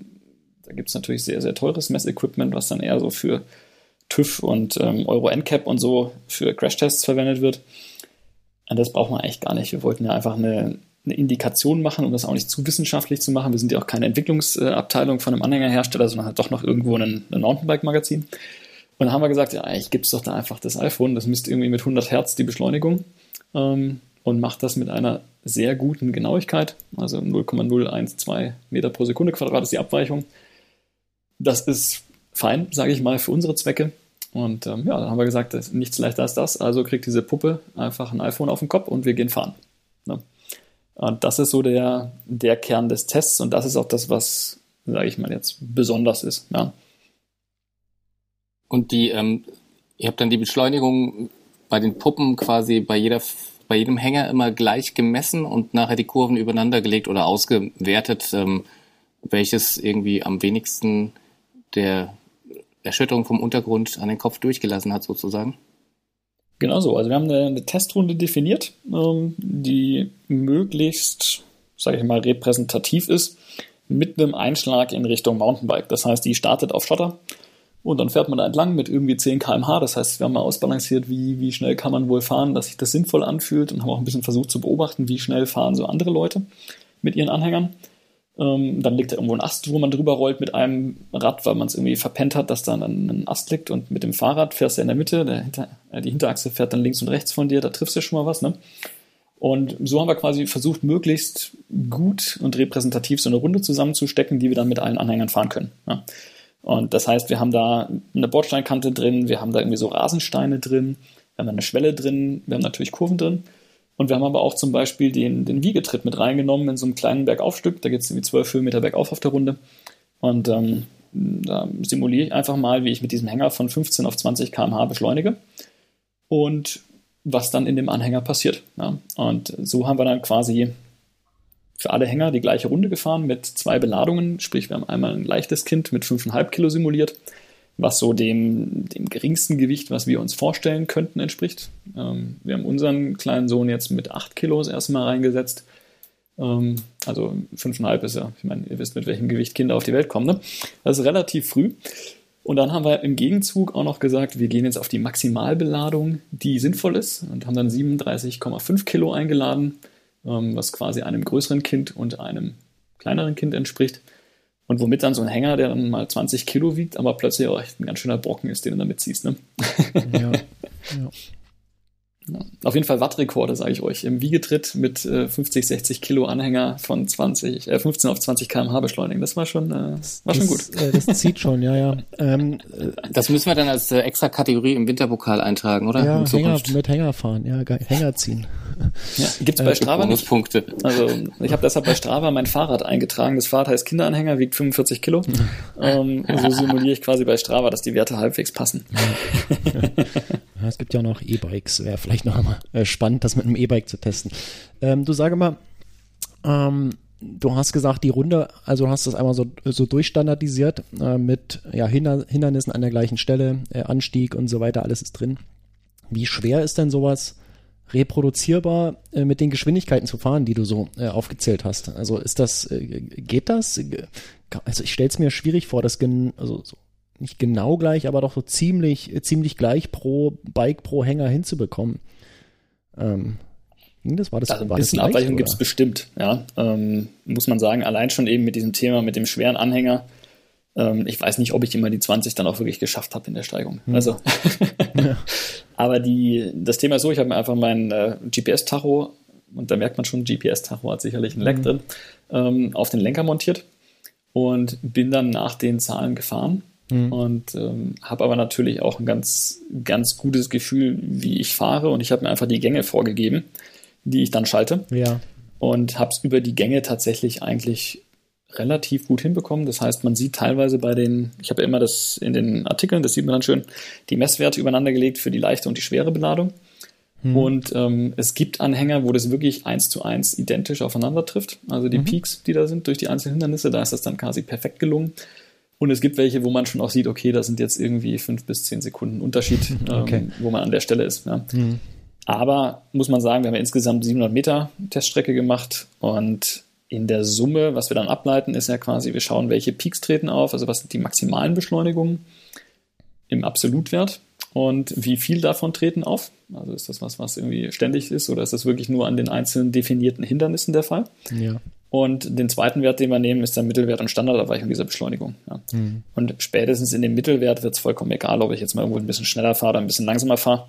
da gibt es natürlich sehr, sehr teures Messequipment, was dann eher so für TÜV und ähm, Euro NCAP und so für Crashtests verwendet wird. Und das braucht man eigentlich gar nicht. Wir wollten ja einfach eine, eine Indikation machen, um das auch nicht zu wissenschaftlich zu machen. Wir sind ja auch keine Entwicklungsabteilung von einem Anhängerhersteller, sondern halt doch noch irgendwo ein, ein Mountainbike-Magazin. Und dann haben wir gesagt, ja, eigentlich gibt es doch da einfach das iPhone, das misst irgendwie mit 100 Hertz die Beschleunigung ähm, und macht das mit einer sehr guten Genauigkeit, also 0,012 Meter pro Sekunde Quadrat ist die Abweichung. Das ist fein, sage ich mal, für unsere Zwecke. Und ähm, ja, dann haben wir gesagt, nichts leichter als das, also kriegt diese Puppe einfach ein iPhone auf den Kopf und wir gehen fahren. Ne? Und das ist so der, der Kern des Tests und das ist auch das, was, sage ich mal, jetzt besonders ist. Ja. Und die, ähm, ihr habt dann die Beschleunigung bei den Puppen quasi bei jeder, bei jedem Hänger immer gleich gemessen und nachher die Kurven übereinander gelegt oder ausgewertet, ähm, welches irgendwie am wenigsten der Erschütterung vom Untergrund an den Kopf durchgelassen hat, sozusagen. Genau so. Also wir haben eine, eine Testrunde definiert, ähm, die möglichst, sage ich mal, repräsentativ ist, mit einem Einschlag in Richtung Mountainbike. Das heißt, die startet auf Schotter und dann fährt man da entlang mit irgendwie 10 km/h. Das heißt, wir haben mal ausbalanciert, wie, wie schnell kann man wohl fahren, dass sich das sinnvoll anfühlt und haben auch ein bisschen versucht zu beobachten, wie schnell fahren so andere Leute mit ihren Anhängern. Ähm, dann liegt da irgendwo ein Ast, wo man drüber rollt mit einem Rad, weil man es irgendwie verpennt hat, dass da dann ein Ast liegt. Und mit dem Fahrrad fährst du in der Mitte, der Hinter, äh, die Hinterachse fährt dann links und rechts von dir, da triffst du schon mal was. Ne? Und so haben wir quasi versucht, möglichst gut und repräsentativ so eine Runde zusammenzustecken, die wir dann mit allen Anhängern fahren können. Ja? Und das heißt, wir haben da eine Bordsteinkante drin, wir haben da irgendwie so Rasensteine drin, wir haben eine Schwelle drin, wir haben natürlich Kurven drin. Und wir haben aber auch zum Beispiel den, den Wiegetritt mit reingenommen in so einem kleinen Bergaufstück. Da geht es irgendwie zwölf Höhenmeter bergauf auf der Runde. Und ähm, da simuliere ich einfach mal, wie ich mit diesem Hänger von 15 auf 20 km/h beschleunige und was dann in dem Anhänger passiert. Ja. Und so haben wir dann quasi für alle Hänger die gleiche Runde gefahren mit zwei Beladungen. Sprich, wir haben einmal ein leichtes Kind mit 5,5 Kilo simuliert was so dem, dem geringsten Gewicht, was wir uns vorstellen könnten, entspricht. Ähm, wir haben unseren kleinen Sohn jetzt mit 8 Kilo das erste Mal reingesetzt. Ähm, also 5,5 ist ja, ich meine, ihr wisst, mit welchem Gewicht Kinder auf die Welt kommen. Ne? Das ist relativ früh. Und dann haben wir im Gegenzug auch noch gesagt, wir gehen jetzt auf die Maximalbeladung, die sinnvoll ist und haben dann 37,5 Kilo eingeladen, ähm, was quasi einem größeren Kind und einem kleineren Kind entspricht. Und womit dann so ein Hänger, der dann mal 20 Kilo wiegt, aber plötzlich auch echt ein ganz schöner Brocken ist, den du damit ziehst. Ne? Ja. ja. Auf jeden Fall Wattrekorde, sage ich euch. Im Wiegetritt mit äh, 50, 60 Kilo Anhänger von 20, äh, 15 auf 20 km/h beschleunigen. Das war schon, äh, war schon gut. Äh, das zieht schon, ja, ja. Ähm, äh, das müssen wir dann als äh, extra Kategorie im Winterpokal eintragen, oder? Ja, Hänger, mit Hänger fahren, ja, Hänger ziehen. Ja, gibt's bei äh, Strava nicht. Punkte. Also ich habe deshalb bei Strava mein Fahrrad eingetragen. Das Fahrrad heißt Kinderanhänger, wiegt 45 Kilo. ähm, so simuliere ich quasi bei Strava, dass die Werte halbwegs passen. Ja, es gibt ja auch noch E-Bikes. Wäre vielleicht noch einmal äh, spannend, das mit einem E-Bike zu testen. Ähm, du sage mal, ähm, du hast gesagt, die Runde, also hast das einmal so, so durchstandardisiert äh, mit ja, Hinder, Hindernissen an der gleichen Stelle, äh, Anstieg und so weiter, alles ist drin. Wie schwer ist denn sowas reproduzierbar äh, mit den Geschwindigkeiten zu fahren, die du so äh, aufgezählt hast? Also ist das, äh, geht das? Also ich stelle es mir schwierig vor, das gen also so nicht genau gleich, aber doch so ziemlich, ziemlich gleich pro Bike, pro Hänger hinzubekommen. Ähm, das war das, also ein war bisschen das Abweichung gibt es bestimmt, ja. Ähm, muss man sagen, allein schon eben mit diesem Thema, mit dem schweren Anhänger. Ähm, ich weiß nicht, ob ich immer die 20 dann auch wirklich geschafft habe in der Steigung. Hm. Also, ja. aber die, das Thema ist so, ich habe mir einfach mein äh, GPS-Tacho, und da merkt man schon, GPS-Tacho hat sicherlich ein Leck mhm. drin, ähm, auf den Lenker montiert und bin dann nach den Zahlen gefahren mhm. und ähm, habe aber natürlich auch ein ganz, ganz gutes Gefühl, wie ich fahre und ich habe mir einfach die Gänge vorgegeben die ich dann schalte. Ja. Und habe es über die Gänge tatsächlich eigentlich relativ gut hinbekommen. Das heißt, man sieht teilweise bei den, ich habe ja immer das in den Artikeln, das sieht man dann schön, die Messwerte übereinander gelegt für die leichte und die schwere Beladung. Hm. Und ähm, es gibt Anhänger, wo das wirklich eins zu eins identisch aufeinander trifft. Also die mhm. Peaks, die da sind durch die einzelnen Hindernisse, da ist das dann quasi perfekt gelungen. Und es gibt welche, wo man schon auch sieht, okay, da sind jetzt irgendwie fünf bis zehn Sekunden Unterschied, okay. ähm, wo man an der Stelle ist. Ja. Mhm. Aber muss man sagen, wir haben ja insgesamt 700 Meter Teststrecke gemacht und in der Summe, was wir dann ableiten, ist ja quasi, wir schauen, welche Peaks treten auf, also was sind die maximalen Beschleunigungen im Absolutwert und wie viel davon treten auf. Also ist das was, was irgendwie ständig ist oder ist das wirklich nur an den einzelnen definierten Hindernissen der Fall? Ja. Und den zweiten Wert, den wir nehmen, ist der Mittelwert und Standardabweichung dieser Beschleunigung. Ja. Mhm. Und spätestens in dem Mittelwert wird es vollkommen egal, ob ich jetzt mal irgendwo ein bisschen schneller fahre oder ein bisschen langsamer fahre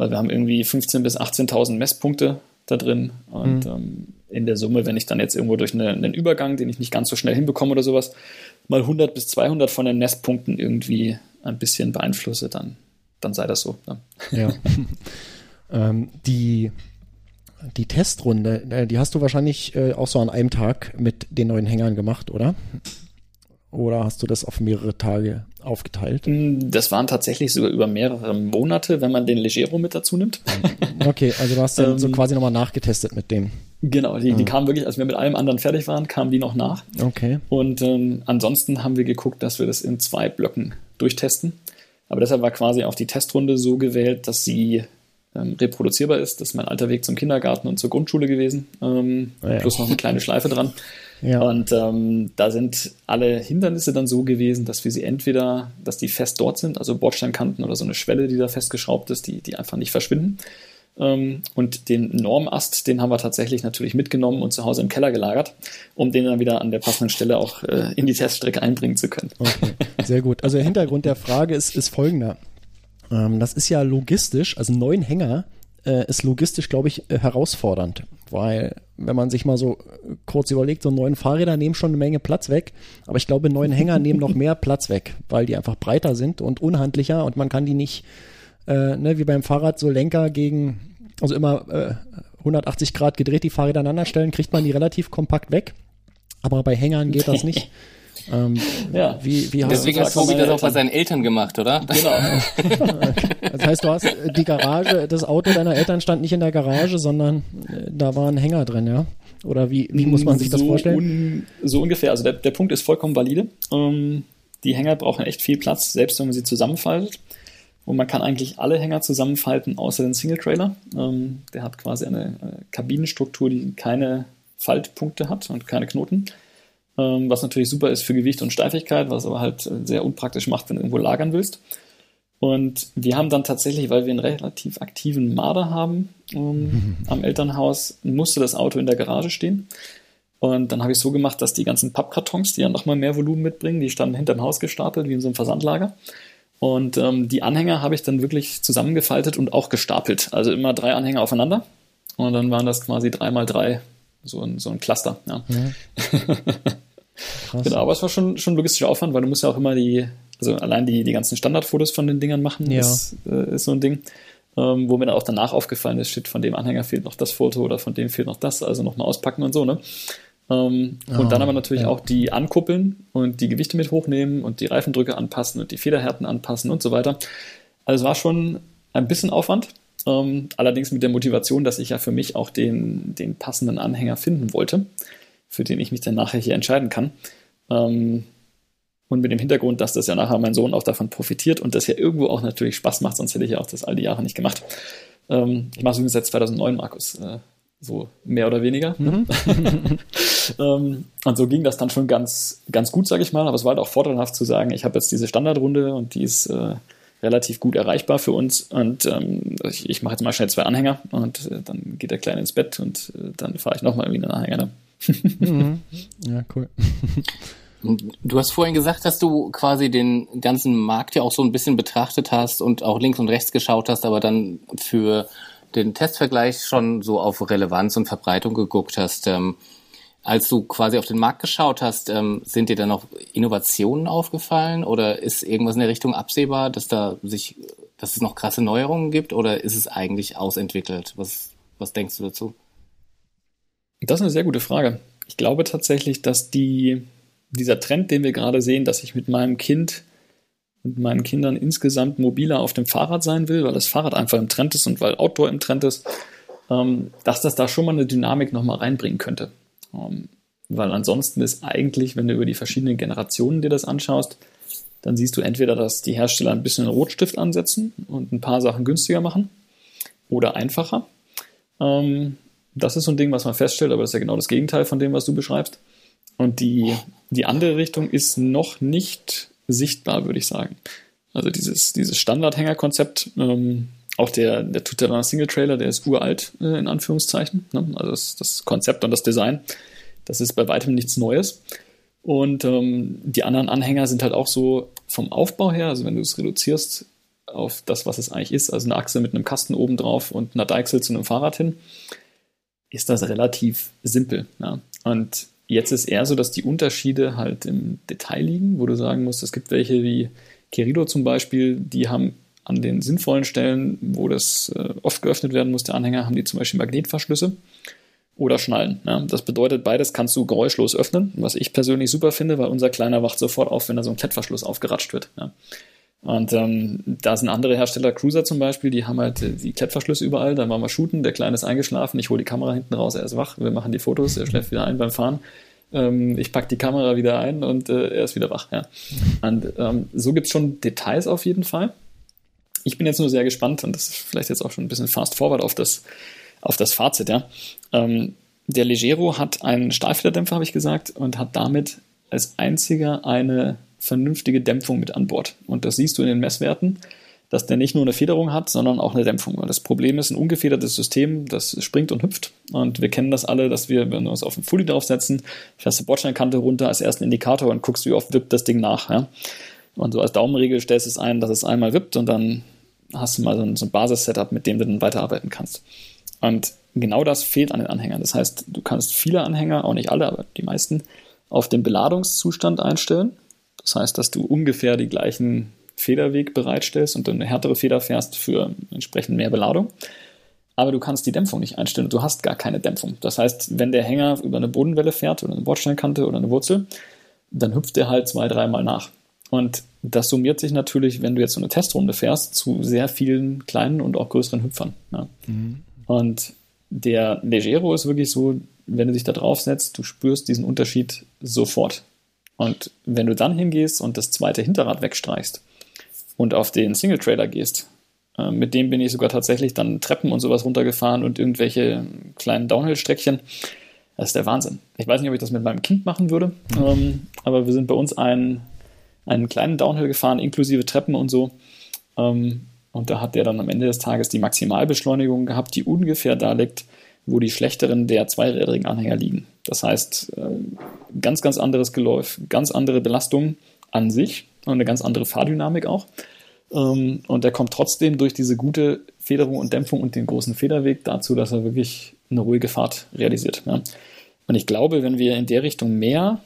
weil wir haben irgendwie 15.000 bis 18.000 Messpunkte da drin. Und mhm. ähm, in der Summe, wenn ich dann jetzt irgendwo durch eine, einen Übergang, den ich nicht ganz so schnell hinbekomme oder sowas, mal 100 bis 200 von den Messpunkten irgendwie ein bisschen beeinflusse, dann, dann sei das so. Ne? Ja. ähm, die, die Testrunde, äh, die hast du wahrscheinlich äh, auch so an einem Tag mit den neuen Hängern gemacht, oder? Oder hast du das auf mehrere Tage aufgeteilt? Mm, das waren tatsächlich sogar über mehrere Monate, wenn man den Legero mit dazu nimmt. Okay, also du hast dann so ähm, quasi nochmal nachgetestet mit dem. Genau, die, die mhm. kamen wirklich, als wir mit allem anderen fertig waren, kamen die noch nach. Okay. Und ähm, ansonsten haben wir geguckt, dass wir das in zwei Blöcken durchtesten. Aber deshalb war quasi auch die Testrunde so gewählt, dass sie ähm, reproduzierbar ist. Das ist mein alter Weg zum Kindergarten und zur Grundschule gewesen. Ähm, ah ja. Plus noch eine kleine Schleife dran. Ja. Und ähm, da sind alle Hindernisse dann so gewesen, dass wir sie entweder, dass die fest dort sind, also Bordsteinkanten oder so eine Schwelle, die da festgeschraubt ist, die, die einfach nicht verschwinden. Ähm, und den Normast, den haben wir tatsächlich natürlich mitgenommen und zu Hause im Keller gelagert, um den dann wieder an der passenden Stelle auch äh, in die Teststrecke einbringen zu können. Okay, sehr gut. Also der Hintergrund der Frage ist, ist folgender. Ähm, das ist ja logistisch, also neun Hänger äh, ist logistisch, glaube ich, äh, herausfordernd, weil wenn man sich mal so äh, kurz überlegt, so neun Fahrräder nehmen schon eine Menge Platz weg, aber ich glaube, neun Hänger nehmen noch mehr Platz weg, weil die einfach breiter sind und unhandlicher und man kann die nicht, äh, ne, wie beim Fahrrad, so Lenker gegen, also immer äh, 180 Grad gedreht die Fahrräder aneinander stellen, kriegt man die relativ kompakt weg, aber bei Hängern geht das nicht. Ähm, ja. Wie, wie Deswegen hat Tobi das auch bei seinen Eltern gemacht, oder? Genau. das heißt, du hast die Garage, das Auto deiner Eltern stand nicht in der Garage, sondern äh, da war ein Hänger drin, ja? Oder wie, wie muss man sich so das vorstellen? Un, so ungefähr. Also der, der Punkt ist vollkommen valide. Ähm, die Hänger brauchen echt viel Platz, selbst wenn man sie zusammenfaltet. Und man kann eigentlich alle Hänger zusammenfalten, außer den Single-Trailer. Ähm, der hat quasi eine äh, Kabinenstruktur, die keine Faltpunkte hat und keine Knoten. Ähm, was natürlich super ist für Gewicht und Steifigkeit, was aber halt sehr unpraktisch macht, wenn du irgendwo lagern willst. Und wir haben dann tatsächlich, weil wir einen relativ aktiven Marder haben ähm, am Elternhaus, musste das Auto in der Garage stehen. Und dann habe ich so gemacht, dass die ganzen Pappkartons, die ja nochmal mehr Volumen mitbringen, die standen hinterm Haus gestapelt, wie in so einem Versandlager. Und ähm, die Anhänger habe ich dann wirklich zusammengefaltet und auch gestapelt. Also immer drei Anhänger aufeinander. Und dann waren das quasi drei mal drei, so ein, so ein Cluster. Ja. ja. Krass. Genau, aber es war schon, schon logistischer Aufwand, weil du musst ja auch immer die, also allein die, die ganzen Standardfotos von den Dingern machen, ja. ist, äh, ist so ein Ding. Ähm, wo mir dann auch danach aufgefallen ist, shit, von dem Anhänger fehlt noch das Foto oder von dem fehlt noch das, also nochmal auspacken und so, ne? Ähm, oh, und dann aber natürlich ja. auch die ankuppeln und die Gewichte mit hochnehmen und die Reifendrücke anpassen und die Federhärten anpassen und so weiter. Also es war schon ein bisschen Aufwand, ähm, allerdings mit der Motivation, dass ich ja für mich auch den, den passenden Anhänger finden wollte für den ich mich dann nachher hier entscheiden kann. Ähm, und mit dem Hintergrund, dass das ja nachher mein Sohn auch davon profitiert und das ja irgendwo auch natürlich Spaß macht, sonst hätte ich ja auch das all die Jahre nicht gemacht. Ähm, ich mache es übrigens seit 2009, Markus. Äh, so mehr oder weniger. Mhm. ähm, und so ging das dann schon ganz, ganz gut, sage ich mal. Aber es war halt auch vorteilhaft zu sagen, ich habe jetzt diese Standardrunde und die ist äh, relativ gut erreichbar für uns. Und ähm, ich, ich mache jetzt mal schnell zwei Anhänger und äh, dann geht der Kleine ins Bett und äh, dann fahre ich nochmal irgendwie einen Anhänger. Ne? Mhm. Ja, cool. Du hast vorhin gesagt, dass du quasi den ganzen Markt ja auch so ein bisschen betrachtet hast und auch links und rechts geschaut hast, aber dann für den Testvergleich schon so auf Relevanz und Verbreitung geguckt hast. Ähm, als du quasi auf den Markt geschaut hast, ähm, sind dir da noch Innovationen aufgefallen oder ist irgendwas in der Richtung absehbar, dass da sich, dass es noch krasse Neuerungen gibt oder ist es eigentlich ausentwickelt? Was, was denkst du dazu? Das ist eine sehr gute Frage. Ich glaube tatsächlich, dass die dieser Trend, den wir gerade sehen, dass ich mit meinem Kind und meinen Kindern insgesamt mobiler auf dem Fahrrad sein will, weil das Fahrrad einfach im Trend ist und weil Outdoor im Trend ist, ähm, dass das da schon mal eine Dynamik nochmal reinbringen könnte. Ähm, weil ansonsten ist eigentlich, wenn du über die verschiedenen Generationen dir das anschaust, dann siehst du entweder, dass die Hersteller ein bisschen Rotstift ansetzen und ein paar Sachen günstiger machen oder einfacher. Ähm, das ist so ein Ding, was man feststellt, aber das ist ja genau das Gegenteil von dem, was du beschreibst. Und die, die andere Richtung ist noch nicht sichtbar, würde ich sagen. Also dieses, dieses Standardhängerkonzept, ähm, auch der, der Tutela Single Trailer, der ist uralt, äh, in Anführungszeichen. Ne? Also das, das Konzept und das Design, das ist bei weitem nichts Neues. Und ähm, die anderen Anhänger sind halt auch so vom Aufbau her, also wenn du es reduzierst auf das, was es eigentlich ist, also eine Achse mit einem Kasten oben drauf und einer Deichsel zu einem Fahrrad hin, ist das relativ simpel. Ja? Und Jetzt ist eher so, dass die Unterschiede halt im Detail liegen, wo du sagen musst, es gibt welche wie Kerido zum Beispiel, die haben an den sinnvollen Stellen, wo das äh, oft geöffnet werden muss, der Anhänger, haben die zum Beispiel Magnetverschlüsse oder Schnallen. Ja. Das bedeutet, beides kannst du geräuschlos öffnen, was ich persönlich super finde, weil unser Kleiner wacht sofort auf, wenn da so ein Klettverschluss aufgeratscht wird. Ja. Und ähm, da sind andere Hersteller, Cruiser zum Beispiel, die haben halt die Klettverschlüsse überall, dann waren wir shooten, der Kleine ist eingeschlafen, ich hole die Kamera hinten raus, er ist wach, wir machen die Fotos, er schläft wieder ein beim Fahren. Ähm, ich packe die Kamera wieder ein und äh, er ist wieder wach. Ja. Und ähm, so gibt's schon Details auf jeden Fall. Ich bin jetzt nur sehr gespannt, und das ist vielleicht jetzt auch schon ein bisschen fast forward auf das, auf das Fazit, ja. Ähm, der Legero hat einen Stahlfederdämpfer, habe ich gesagt, und hat damit als einziger eine vernünftige Dämpfung mit an Bord. Und das siehst du in den Messwerten, dass der nicht nur eine Federung hat, sondern auch eine Dämpfung. Weil das Problem ist ein ungefedertes System, das springt und hüpft. Und wir kennen das alle, dass wir, wenn wir uns auf einen Fully draufsetzen, fährst du Bordsteinkante runter als ersten Indikator und guckst, wie oft wippt das Ding nach. Ja? Und so als Daumenregel stellst du es ein, dass es einmal wippt und dann hast du mal so ein, so ein Basis-Setup, mit dem du dann weiterarbeiten kannst. Und genau das fehlt an den Anhängern. Das heißt, du kannst viele Anhänger, auch nicht alle, aber die meisten, auf den Beladungszustand einstellen. Das heißt, dass du ungefähr die gleichen Federweg bereitstellst und dann eine härtere Feder fährst für entsprechend mehr Beladung. Aber du kannst die Dämpfung nicht einstellen und du hast gar keine Dämpfung. Das heißt, wenn der Hänger über eine Bodenwelle fährt oder eine Bordsteinkante oder eine Wurzel, dann hüpft der halt zwei, dreimal nach. Und das summiert sich natürlich, wenn du jetzt so eine Testrunde fährst, zu sehr vielen kleinen und auch größeren Hüpfern. Ja. Mhm. Und der Legero ist wirklich so, wenn du dich da drauf setzt, du spürst diesen Unterschied sofort. Und wenn du dann hingehst und das zweite Hinterrad wegstreichst und auf den Single-Trailer gehst, äh, mit dem bin ich sogar tatsächlich dann Treppen und sowas runtergefahren und irgendwelche kleinen Downhill-Streckchen. Das ist der Wahnsinn. Ich weiß nicht, ob ich das mit meinem Kind machen würde, ähm, aber wir sind bei uns einen, einen kleinen Downhill gefahren, inklusive Treppen und so. Ähm, und da hat der dann am Ende des Tages die Maximalbeschleunigung gehabt, die ungefähr da liegt, wo die schlechteren der zweirädrigen Anhänger liegen. Das heißt, ähm, ganz, ganz anderes Geläuf, ganz andere Belastung an sich und eine ganz andere Fahrdynamik auch. Ähm, und er kommt trotzdem durch diese gute Federung und Dämpfung und den großen Federweg dazu, dass er wirklich eine ruhige Fahrt realisiert. Und ich glaube, wenn wir in der Richtung mehr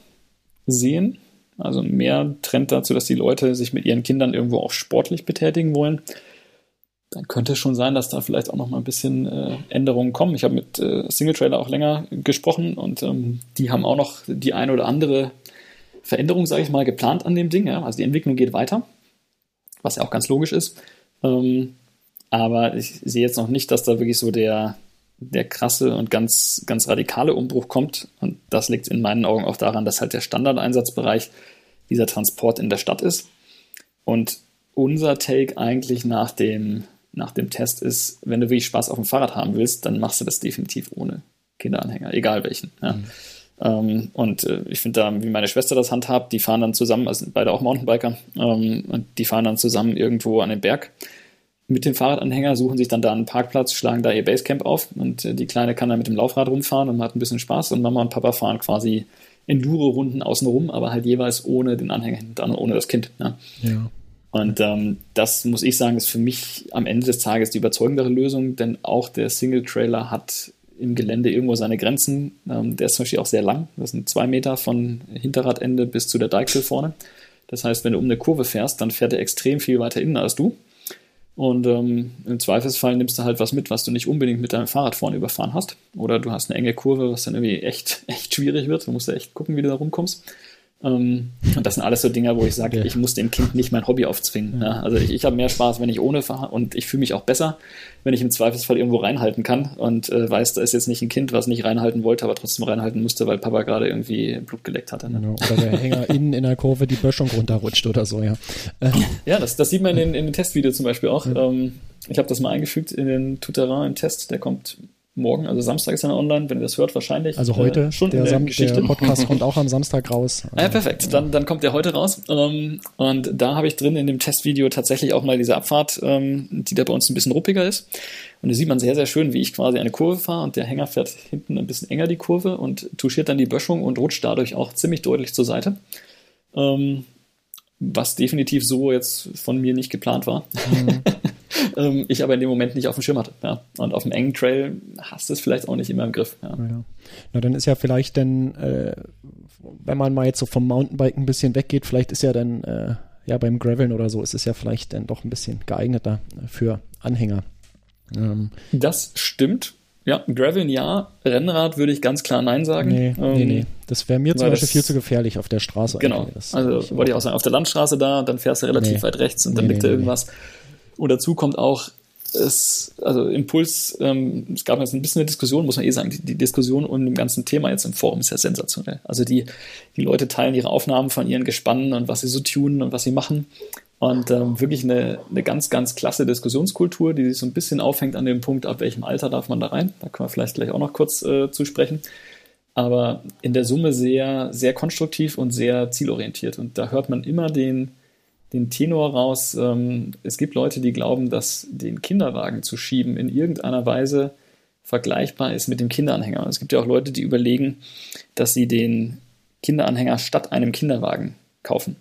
sehen, also mehr Trend dazu, dass die Leute sich mit ihren Kindern irgendwo auch sportlich betätigen wollen, dann könnte es schon sein, dass da vielleicht auch noch mal ein bisschen äh, Änderungen kommen. Ich habe mit äh, Single Trailer auch länger gesprochen und ähm, die haben auch noch die eine oder andere Veränderung, sage ich mal, geplant an dem Ding. Ja? Also die Entwicklung geht weiter, was ja auch ganz logisch ist. Ähm, aber ich sehe jetzt noch nicht, dass da wirklich so der, der krasse und ganz, ganz radikale Umbruch kommt. Und das liegt in meinen Augen auch daran, dass halt der Standardeinsatzbereich dieser Transport in der Stadt ist. Und unser Take eigentlich nach dem, nach dem Test ist, wenn du wirklich Spaß auf dem Fahrrad haben willst, dann machst du das definitiv ohne Kinderanhänger, egal welchen. Ja. Mhm. Ähm, und äh, ich finde da, wie meine Schwester das handhabt, die fahren dann zusammen, also beide auch Mountainbiker, ähm, und die fahren dann zusammen irgendwo an den Berg mit dem Fahrradanhänger, suchen sich dann da einen Parkplatz, schlagen da ihr Basecamp auf und äh, die Kleine kann dann mit dem Laufrad rumfahren und hat ein bisschen Spaß und Mama und Papa fahren quasi Enduro-Runden außenrum, aber halt jeweils ohne den Anhänger hinten dran und ohne das Kind. Ja. ja. Und ähm, das muss ich sagen, ist für mich am Ende des Tages die überzeugendere Lösung, denn auch der Single-Trailer hat im Gelände irgendwo seine Grenzen. Ähm, der ist zum Beispiel auch sehr lang. Das sind zwei Meter von Hinterradende bis zu der Deichsel vorne. Das heißt, wenn du um eine Kurve fährst, dann fährt er extrem viel weiter innen als du. Und ähm, im Zweifelsfall nimmst du halt was mit, was du nicht unbedingt mit deinem Fahrrad vorne überfahren hast. Oder du hast eine enge Kurve, was dann irgendwie echt, echt schwierig wird. Du musst da echt gucken, wie du da rumkommst. Ähm, und das sind alles so Dinge, wo ich sage, ja. ich muss dem Kind nicht mein Hobby aufzwingen. Ja. Also ich, ich habe mehr Spaß, wenn ich ohne fahre und ich fühle mich auch besser, wenn ich im Zweifelsfall irgendwo reinhalten kann und äh, weiß, da ist jetzt nicht ein Kind, was nicht reinhalten wollte, aber trotzdem reinhalten musste, weil Papa gerade irgendwie Blut geleckt hatte. Ne? Genau. Oder der Hänger innen in der Kurve die Böschung runterrutscht oder so, ja. Ja, das, das sieht man in, in den Testvideos zum Beispiel auch. Ja. Ähm, ich habe das mal eingefügt in den Tuterin im Test, der kommt morgen, also Samstag ist er online, wenn ihr das hört, wahrscheinlich. Also heute, äh, schon der, Sam Geschichte. der Podcast kommt auch am Samstag raus. Also, ja, perfekt, dann, dann kommt der heute raus. Ähm, und da habe ich drin in dem Testvideo tatsächlich auch mal diese Abfahrt, ähm, die da bei uns ein bisschen ruppiger ist. Und da sieht man sehr, sehr schön, wie ich quasi eine Kurve fahre und der Hänger fährt hinten ein bisschen enger die Kurve und touchiert dann die Böschung und rutscht dadurch auch ziemlich deutlich zur Seite. Ähm, was definitiv so jetzt von mir nicht geplant war. Mhm. ähm, ich aber in dem Moment nicht auf dem Schirm hatte. Ja. Und auf dem engen Trail hast du es vielleicht auch nicht immer im Griff. Ja. ja. Na, dann ist ja vielleicht dann, äh, wenn man mal jetzt so vom Mountainbiken ein bisschen weggeht, vielleicht ist ja dann, äh, ja, beim Graveln oder so, ist es ja vielleicht dann doch ein bisschen geeigneter für Anhänger. Ähm, das stimmt. Ja, Graveln ja, Rennrad würde ich ganz klar Nein sagen. Nee, ähm, nee, nee. Das wäre mir zum Beispiel viel zu gefährlich auf der Straße. Genau. Also wollte ich auch sagen, auf der Landstraße da, dann fährst du relativ nee. weit rechts und dann nee, liegt da irgendwas. Und dazu kommt auch, es, also Impuls, ähm, es gab jetzt ein bisschen eine Diskussion, muss man eh sagen, die, die, Diskussion um dem ganzen Thema jetzt im Forum ist ja sensationell. Also die, die Leute teilen ihre Aufnahmen von ihren Gespannen und was sie so tunen und was sie machen. Und ähm, wirklich eine, eine ganz, ganz klasse Diskussionskultur, die sich so ein bisschen aufhängt an dem Punkt, ab welchem Alter darf man da rein. Da können wir vielleicht gleich auch noch kurz äh, zu sprechen. Aber in der Summe sehr, sehr konstruktiv und sehr zielorientiert. Und da hört man immer den, den Tenor raus, ähm, es gibt Leute, die glauben, dass den Kinderwagen zu schieben in irgendeiner Weise vergleichbar ist mit dem Kinderanhänger. Und es gibt ja auch Leute, die überlegen, dass sie den Kinderanhänger statt einem Kinderwagen kaufen.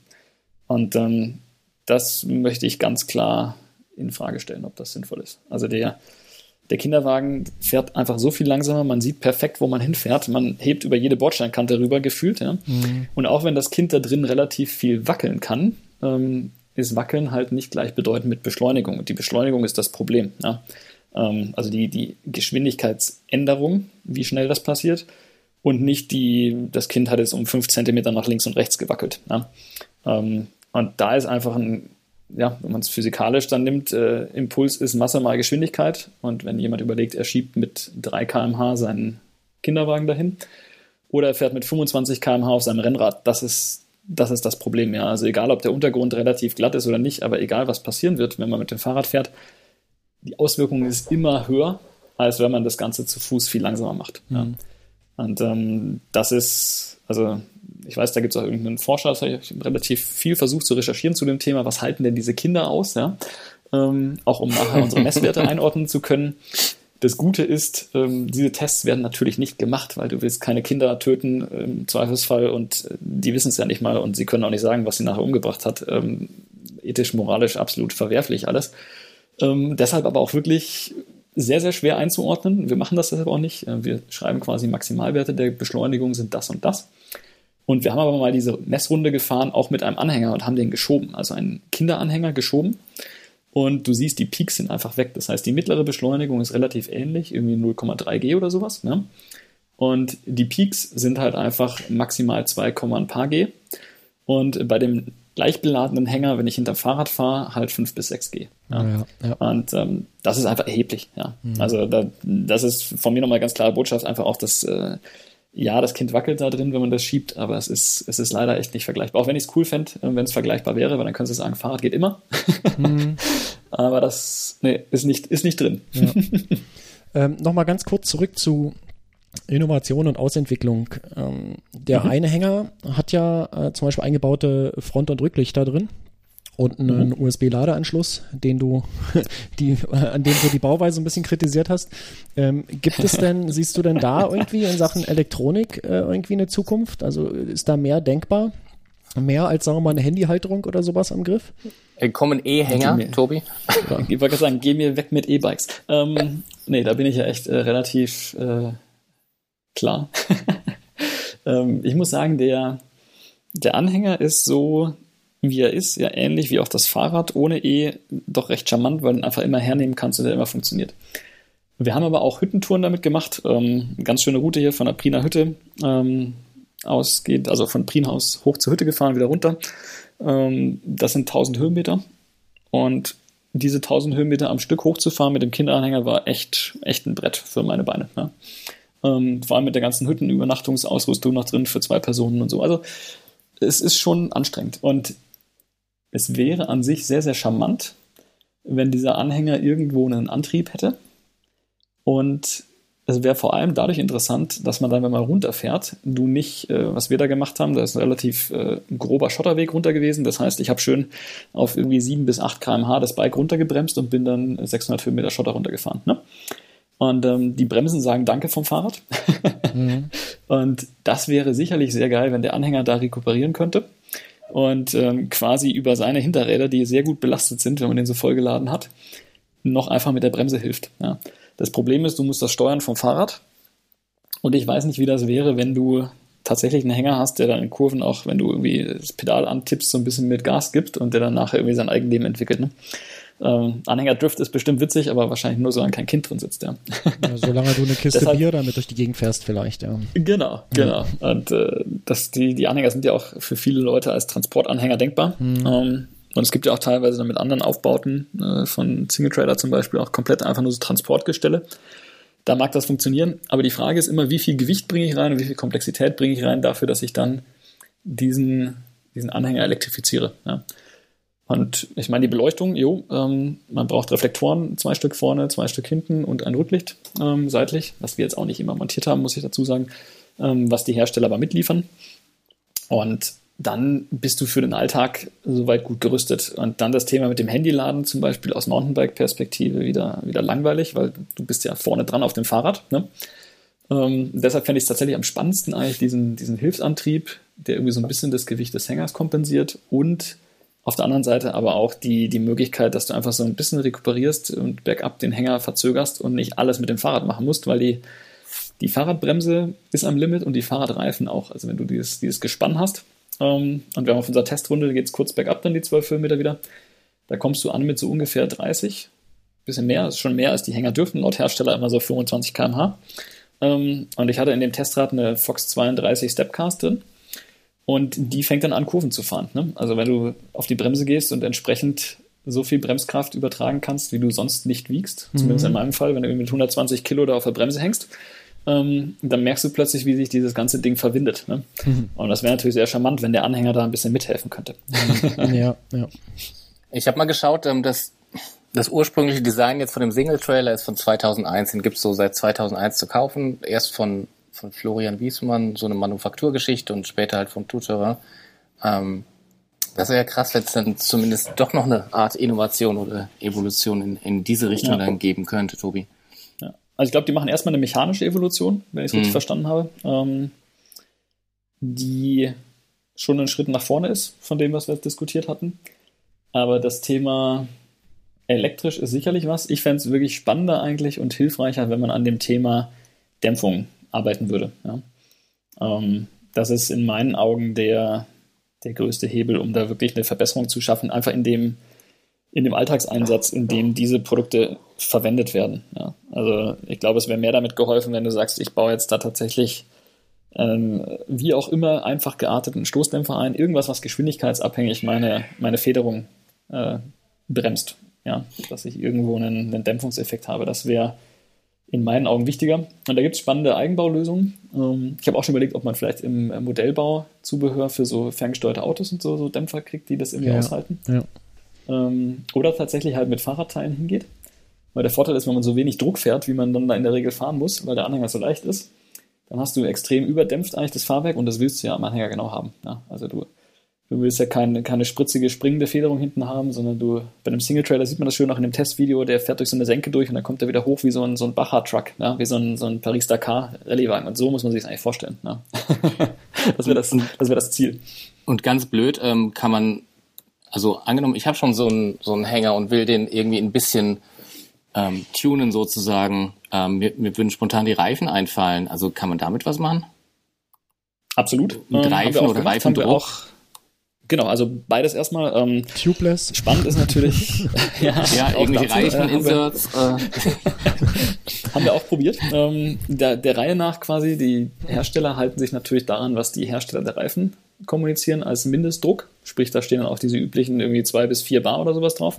Und ähm, das möchte ich ganz klar in Frage stellen, ob das sinnvoll ist. Also der, der Kinderwagen fährt einfach so viel langsamer, man sieht perfekt, wo man hinfährt, man hebt über jede Bordsteinkante rüber gefühlt. Ja? Mhm. Und auch wenn das Kind da drin relativ viel wackeln kann, ähm, ist Wackeln halt nicht gleichbedeutend mit Beschleunigung. Und die Beschleunigung ist das Problem. Ja? Ähm, also die, die Geschwindigkeitsänderung, wie schnell das passiert, und nicht die, das Kind hat jetzt um fünf Zentimeter nach links und rechts gewackelt. Ja? Ähm, und da ist einfach ein, ja, wenn man es physikalisch dann nimmt, äh, Impuls ist Masse mal Geschwindigkeit. Und wenn jemand überlegt, er schiebt mit 3 km/h seinen Kinderwagen dahin oder er fährt mit 25 km/h auf seinem Rennrad, das ist das ist das Problem, ja. Also egal, ob der Untergrund relativ glatt ist oder nicht, aber egal, was passieren wird, wenn man mit dem Fahrrad fährt, die Auswirkung ist immer höher, als wenn man das Ganze zu Fuß viel langsamer macht. Mhm. Ja. Und ähm, das ist, also ich weiß, da gibt es auch irgendeinen Forscher, das habe ich relativ viel versucht zu recherchieren zu dem Thema, was halten denn diese Kinder aus, ja? Ähm, auch um nachher unsere Messwerte einordnen zu können. Das Gute ist, ähm, diese Tests werden natürlich nicht gemacht, weil du willst keine Kinder töten im Zweifelsfall und äh, die wissen es ja nicht mal und sie können auch nicht sagen, was sie nachher umgebracht hat. Ähm, ethisch, moralisch absolut verwerflich alles. Ähm, deshalb aber auch wirklich sehr, sehr schwer einzuordnen. Wir machen das deshalb auch nicht. Äh, wir schreiben quasi Maximalwerte der Beschleunigung sind das und das. Und wir haben aber mal diese Messrunde gefahren, auch mit einem Anhänger und haben den geschoben, also einen Kinderanhänger geschoben und du siehst, die Peaks sind einfach weg. Das heißt, die mittlere Beschleunigung ist relativ ähnlich, irgendwie 0,3 G oder sowas. Ne? Und die Peaks sind halt einfach maximal 2, ein paar G. Und bei dem gleich beladenen Hänger, wenn ich hinter Fahrrad fahre, halt 5 bis 6 G. Ja. Ja, ja. Und ähm, das ist einfach erheblich. Ja. Mhm. Also da, das ist von mir nochmal ganz klare Botschaft, einfach auch, dass äh, ja, das Kind wackelt da drin, wenn man das schiebt, aber es ist, es ist leider echt nicht vergleichbar. Auch wenn ich es cool fände, äh, wenn es vergleichbar wäre, weil dann können sie sagen, Fahrrad geht immer. Mhm. aber das nee, ist, nicht, ist nicht drin. Ja. ähm, Nochmal ganz kurz zurück zu Innovation und Ausentwicklung. Ähm, der mhm. eine Hänger hat ja äh, zum Beispiel eingebaute Front- und Rücklichter drin und einen mhm. USB-Ladeanschluss, den du, die, an dem du die Bauweise ein bisschen kritisiert hast. Ähm, gibt es denn, siehst du denn da irgendwie in Sachen Elektronik äh, irgendwie eine Zukunft? Also ist da mehr denkbar? Mehr als, sagen wir mal, eine Handyhalterung oder sowas am Griff? Äh, kommen E-Hänger, Tobi? Ja. Ich wollte gerade sagen, geh mir weg mit E-Bikes. Ähm, nee, da bin ich ja echt äh, relativ äh, klar. ähm, ich muss sagen, der, der Anhänger ist so, wie er ist, ja ähnlich wie auch das Fahrrad ohne E, doch recht charmant, weil du ihn einfach immer hernehmen kannst und er immer funktioniert. Wir haben aber auch Hüttentouren damit gemacht. Ähm, ganz schöne Route hier von der Priener Hütte ähm, ausgeht, also von Prienhaus hoch zur Hütte gefahren, wieder runter. Ähm, das sind 1000 Höhenmeter. Und diese 1000 Höhenmeter am Stück hochzufahren mit dem Kinderanhänger war echt, echt ein Brett für meine Beine. Ja. Ähm, vor allem mit der ganzen Hüttenübernachtungsausrüstung noch drin für zwei Personen und so. Also es ist schon anstrengend. Und es wäre an sich sehr, sehr charmant, wenn dieser Anhänger irgendwo einen Antrieb hätte. Und es wäre vor allem dadurch interessant, dass man dann, wenn man runterfährt, du nicht, äh, was wir da gemacht haben, da ist ein relativ äh, grober Schotterweg runter gewesen. Das heißt, ich habe schön auf irgendwie 7 bis 8 km/h das Bike runtergebremst und bin dann 600 Höhenmeter Schotter runtergefahren. Ne? Und ähm, die Bremsen sagen Danke vom Fahrrad. mhm. Und das wäre sicherlich sehr geil, wenn der Anhänger da rekuperieren könnte und ähm, quasi über seine Hinterräder, die sehr gut belastet sind, wenn man den so vollgeladen hat, noch einfach mit der Bremse hilft. Ja. Das Problem ist, du musst das steuern vom Fahrrad. Und ich weiß nicht, wie das wäre, wenn du tatsächlich einen Hänger hast, der dann in Kurven auch, wenn du irgendwie das Pedal antippst, so ein bisschen mit Gas gibt und der dann nachher irgendwie sein Eigenleben entwickelt. Ne? Ähm, Anhänger-Drift ist bestimmt witzig, aber wahrscheinlich nur, solange kein Kind drin sitzt, ja. ja solange du eine Kiste Deshalb, Bier damit durch die Gegend fährst, vielleicht, ja. Genau, genau. Ja. Und äh, das, die, die Anhänger sind ja auch für viele Leute als Transportanhänger denkbar. Mhm. Ähm, und es gibt ja auch teilweise dann mit anderen Aufbauten äh, von Single Trailer zum Beispiel auch komplett einfach nur so Transportgestelle. Da mag das funktionieren, aber die Frage ist immer, wie viel Gewicht bringe ich rein und wie viel Komplexität bringe ich rein dafür, dass ich dann diesen, diesen Anhänger elektrifiziere. Ja. Und ich meine, die Beleuchtung, jo, ähm, man braucht Reflektoren, zwei Stück vorne, zwei Stück hinten und ein Rücklicht ähm, seitlich, was wir jetzt auch nicht immer montiert haben, muss ich dazu sagen, ähm, was die Hersteller aber mitliefern. Und dann bist du für den Alltag soweit gut gerüstet. Und dann das Thema mit dem Handyladen zum Beispiel aus Mountainbike-Perspektive wieder, wieder langweilig, weil du bist ja vorne dran auf dem Fahrrad. Ne? Ähm, deshalb fände ich es tatsächlich am spannendsten eigentlich diesen, diesen Hilfsantrieb, der irgendwie so ein bisschen das Gewicht des Hängers kompensiert und auf der anderen Seite aber auch die, die Möglichkeit, dass du einfach so ein bisschen rekuperierst und bergab den Hänger verzögerst und nicht alles mit dem Fahrrad machen musst, weil die, die Fahrradbremse ist am Limit und die Fahrradreifen auch. Also wenn du dieses, dieses Gespann hast ähm, und wir haben auf unserer Testrunde, geht es kurz bergab dann die 12 Höhenmeter wieder, da kommst du an mit so ungefähr 30, bisschen mehr, ist schon mehr als die Hänger dürfen, laut Hersteller immer so 25 km/h. Ähm, und ich hatte in dem Testrad eine Fox 32 Stepcast drin und die fängt dann an, Kurven zu fahren. Ne? Also wenn du auf die Bremse gehst und entsprechend so viel Bremskraft übertragen kannst, wie du sonst nicht wiegst, mhm. zumindest in meinem Fall, wenn du mit 120 Kilo da auf der Bremse hängst, ähm, dann merkst du plötzlich, wie sich dieses ganze Ding verwindet. Ne? Mhm. Und das wäre natürlich sehr charmant, wenn der Anhänger da ein bisschen mithelfen könnte. ja, ja. Ich habe mal geschaut, ähm, dass das ursprüngliche Design jetzt von dem Single-Trailer ist von 2001. Den gibt's so seit 2001 zu kaufen. Erst von von Florian Wiesmann, so eine Manufakturgeschichte und später halt vom Tutorer. Ähm, das wäre ja krass, wenn es dann zumindest doch noch eine Art Innovation oder Evolution in, in diese Richtung ja. dann geben könnte, Tobi. Ja. Also ich glaube, die machen erstmal eine mechanische Evolution, wenn ich es mhm. richtig verstanden habe, ähm, die schon einen Schritt nach vorne ist von dem, was wir jetzt diskutiert hatten. Aber das Thema elektrisch ist sicherlich was. Ich fände es wirklich spannender eigentlich und hilfreicher, wenn man an dem Thema Dämpfung arbeiten würde. Ja. Ähm, das ist in meinen Augen der, der größte Hebel, um da wirklich eine Verbesserung zu schaffen, einfach in dem, in dem Alltagseinsatz, in dem diese Produkte verwendet werden. Ja. Also ich glaube, es wäre mehr damit geholfen, wenn du sagst, ich baue jetzt da tatsächlich ähm, wie auch immer einfach gearteten Stoßdämpfer ein, irgendwas, was geschwindigkeitsabhängig meine, meine Federung äh, bremst. Ja, dass ich irgendwo einen, einen Dämpfungseffekt habe. Das wäre in meinen Augen wichtiger. Und da gibt es spannende Eigenbaulösungen. Ähm, ich habe auch schon überlegt, ob man vielleicht im äh, Modellbau Zubehör für so ferngesteuerte Autos und so, so Dämpfer kriegt, die das irgendwie Ja. aushalten. Ja. Ähm, oder tatsächlich halt mit Fahrradteilen hingeht. Weil der Vorteil ist, wenn man so wenig Druck fährt, wie man dann da in der Regel fahren muss, weil der Anhänger so leicht ist, dann hast du extrem überdämpft eigentlich das Fahrwerk und das willst du ja am Anhänger genau haben. Ja, also du, du willst ja keine, keine spritzige, springende Federung hinten haben, sondern du, bei einem Single-Trailer sieht man das schön auch in dem Testvideo, der fährt durch so eine Senke durch und dann kommt er wieder hoch wie so ein, so ein Bacher-Truck, ja, wie so ein, so ein Paris-Dakar-Rallye-Wagen. Und so muss man sich das eigentlich vorstellen. Ja. das wäre das, das, wär das Ziel. Und ganz blöd ähm, kann man, also angenommen, ich habe schon so einen so einen Hänger und will den irgendwie ein bisschen ähm, tunen sozusagen. Ähm, mir, mir würden spontan die Reifen einfallen. Also kann man damit was machen? Absolut. Mit Ähm, Reifen oder Reifendruck? Genau, also beides erstmal. Ähm, Tubeless. spannend ist natürlich, ja, Ja, irgendwelche dazu, äh, haben wir- Reifeninserts. Äh, Haben wir auch probiert. Ähm, der, der Reihe nach quasi, die Hersteller halten sich natürlich daran, was die Hersteller der Reifen kommunizieren als Mindestdruck. Sprich, da stehen dann auch diese üblichen irgendwie zwei bis vier Bar oder sowas drauf.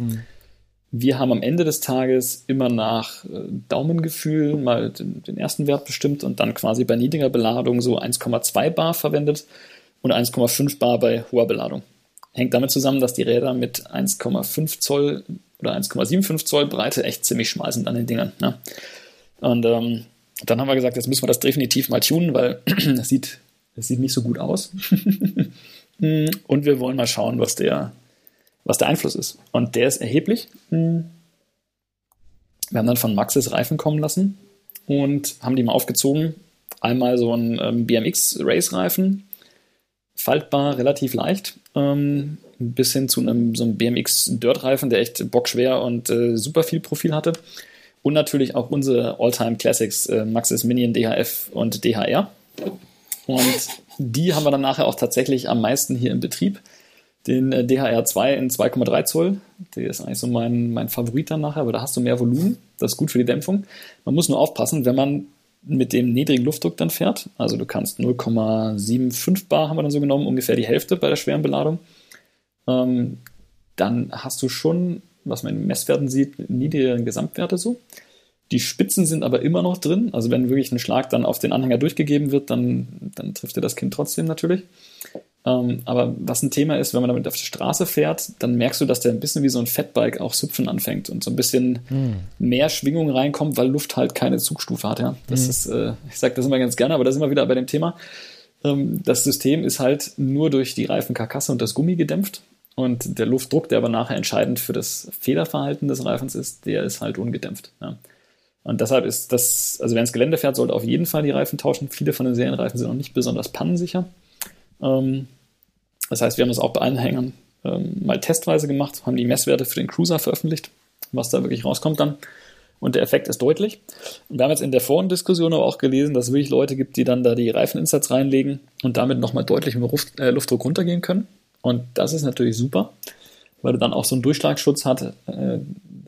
Wir haben am Ende des Tages immer nach äh, Daumengefühl mal den, den ersten Wert bestimmt und dann quasi bei niedriger Beladung so 1,2 Bar verwendet und 1,5 Bar bei hoher Beladung. Hängt damit zusammen, dass die Räder mit 1,5 Zoll oder 1,75 Zoll Breite echt ziemlich schmal sind an den Dingern. Ne? Und ähm, dann haben wir gesagt, jetzt müssen wir das definitiv mal tunen, weil es sieht, es sieht nicht so gut aus. Und wir wollen mal schauen, was der, was der Einfluss ist. Und der ist erheblich. Wir haben dann von Maxis Reifen kommen lassen und haben die mal aufgezogen. Einmal so ein ähm, BMX Race Reifen, faltbar, relativ leicht, ähm, bis hin zu einem so einem BMX Dirt Reifen, der echt bockschwer und äh, super viel Profil hatte. Und natürlich auch unsere All-Time Classics, äh, Maxis Minion, DHF und DHR. Und die haben wir dann nachher auch tatsächlich am meisten hier im Betrieb. Den äh, DHR2 in 2,3 Zoll. Der ist eigentlich so mein, mein Favorit dann nachher, aber da hast du mehr Volumen. Das ist gut für die Dämpfung. Man muss nur aufpassen, wenn man mit dem niedrigen Luftdruck dann fährt. Also du kannst 0,75 Bar haben wir dann so genommen, ungefähr die Hälfte bei der schweren Beladung. Ähm, dann hast du schon, was man in Messwerten sieht, niedrige Gesamtwerte so. Die Spitzen sind aber immer noch drin. Also wenn wirklich ein Schlag dann auf den Anhänger durchgegeben wird, dann, dann trifft er das Kind trotzdem natürlich. Ähm, aber was ein Thema ist, wenn man damit auf der Straße fährt, dann merkst du, dass der ein bisschen wie so ein Fatbike auch hüpfen anfängt und so ein bisschen mehr Schwingung reinkommt, weil Luft halt keine Zugstufe hat. Ja? Das ist, äh, ich sage das immer ganz gerne, aber da sind wir wieder bei dem Thema. Ähm, das System ist halt nur durch die Reifenkarkasse und das Gummi gedämpft. Und der Luftdruck, der aber nachher entscheidend für das Federverhalten des Reifens ist, der ist halt ungedämpft. Ja. Und deshalb ist das, also wer ins Gelände fährt, sollte auf jeden Fall die Reifen tauschen. Viele von den Serienreifen sind noch nicht besonders pannensicher. Ähm, das heißt, wir haben das auch bei allen Hängern ähm, mal testweise gemacht, haben die Messwerte für den Cruiser veröffentlicht, was da wirklich rauskommt dann. Und der Effekt ist deutlich. Und wir haben jetzt in der Forendiskussion aber auch gelesen, dass es wirklich Leute gibt, die dann da die Reifeninsatz reinlegen und damit nochmal deutlich mit Luft, äh, Luftdruck runtergehen können. Und das ist natürlich super, weil du dann auch so einen Durchschlagsschutz hat, äh,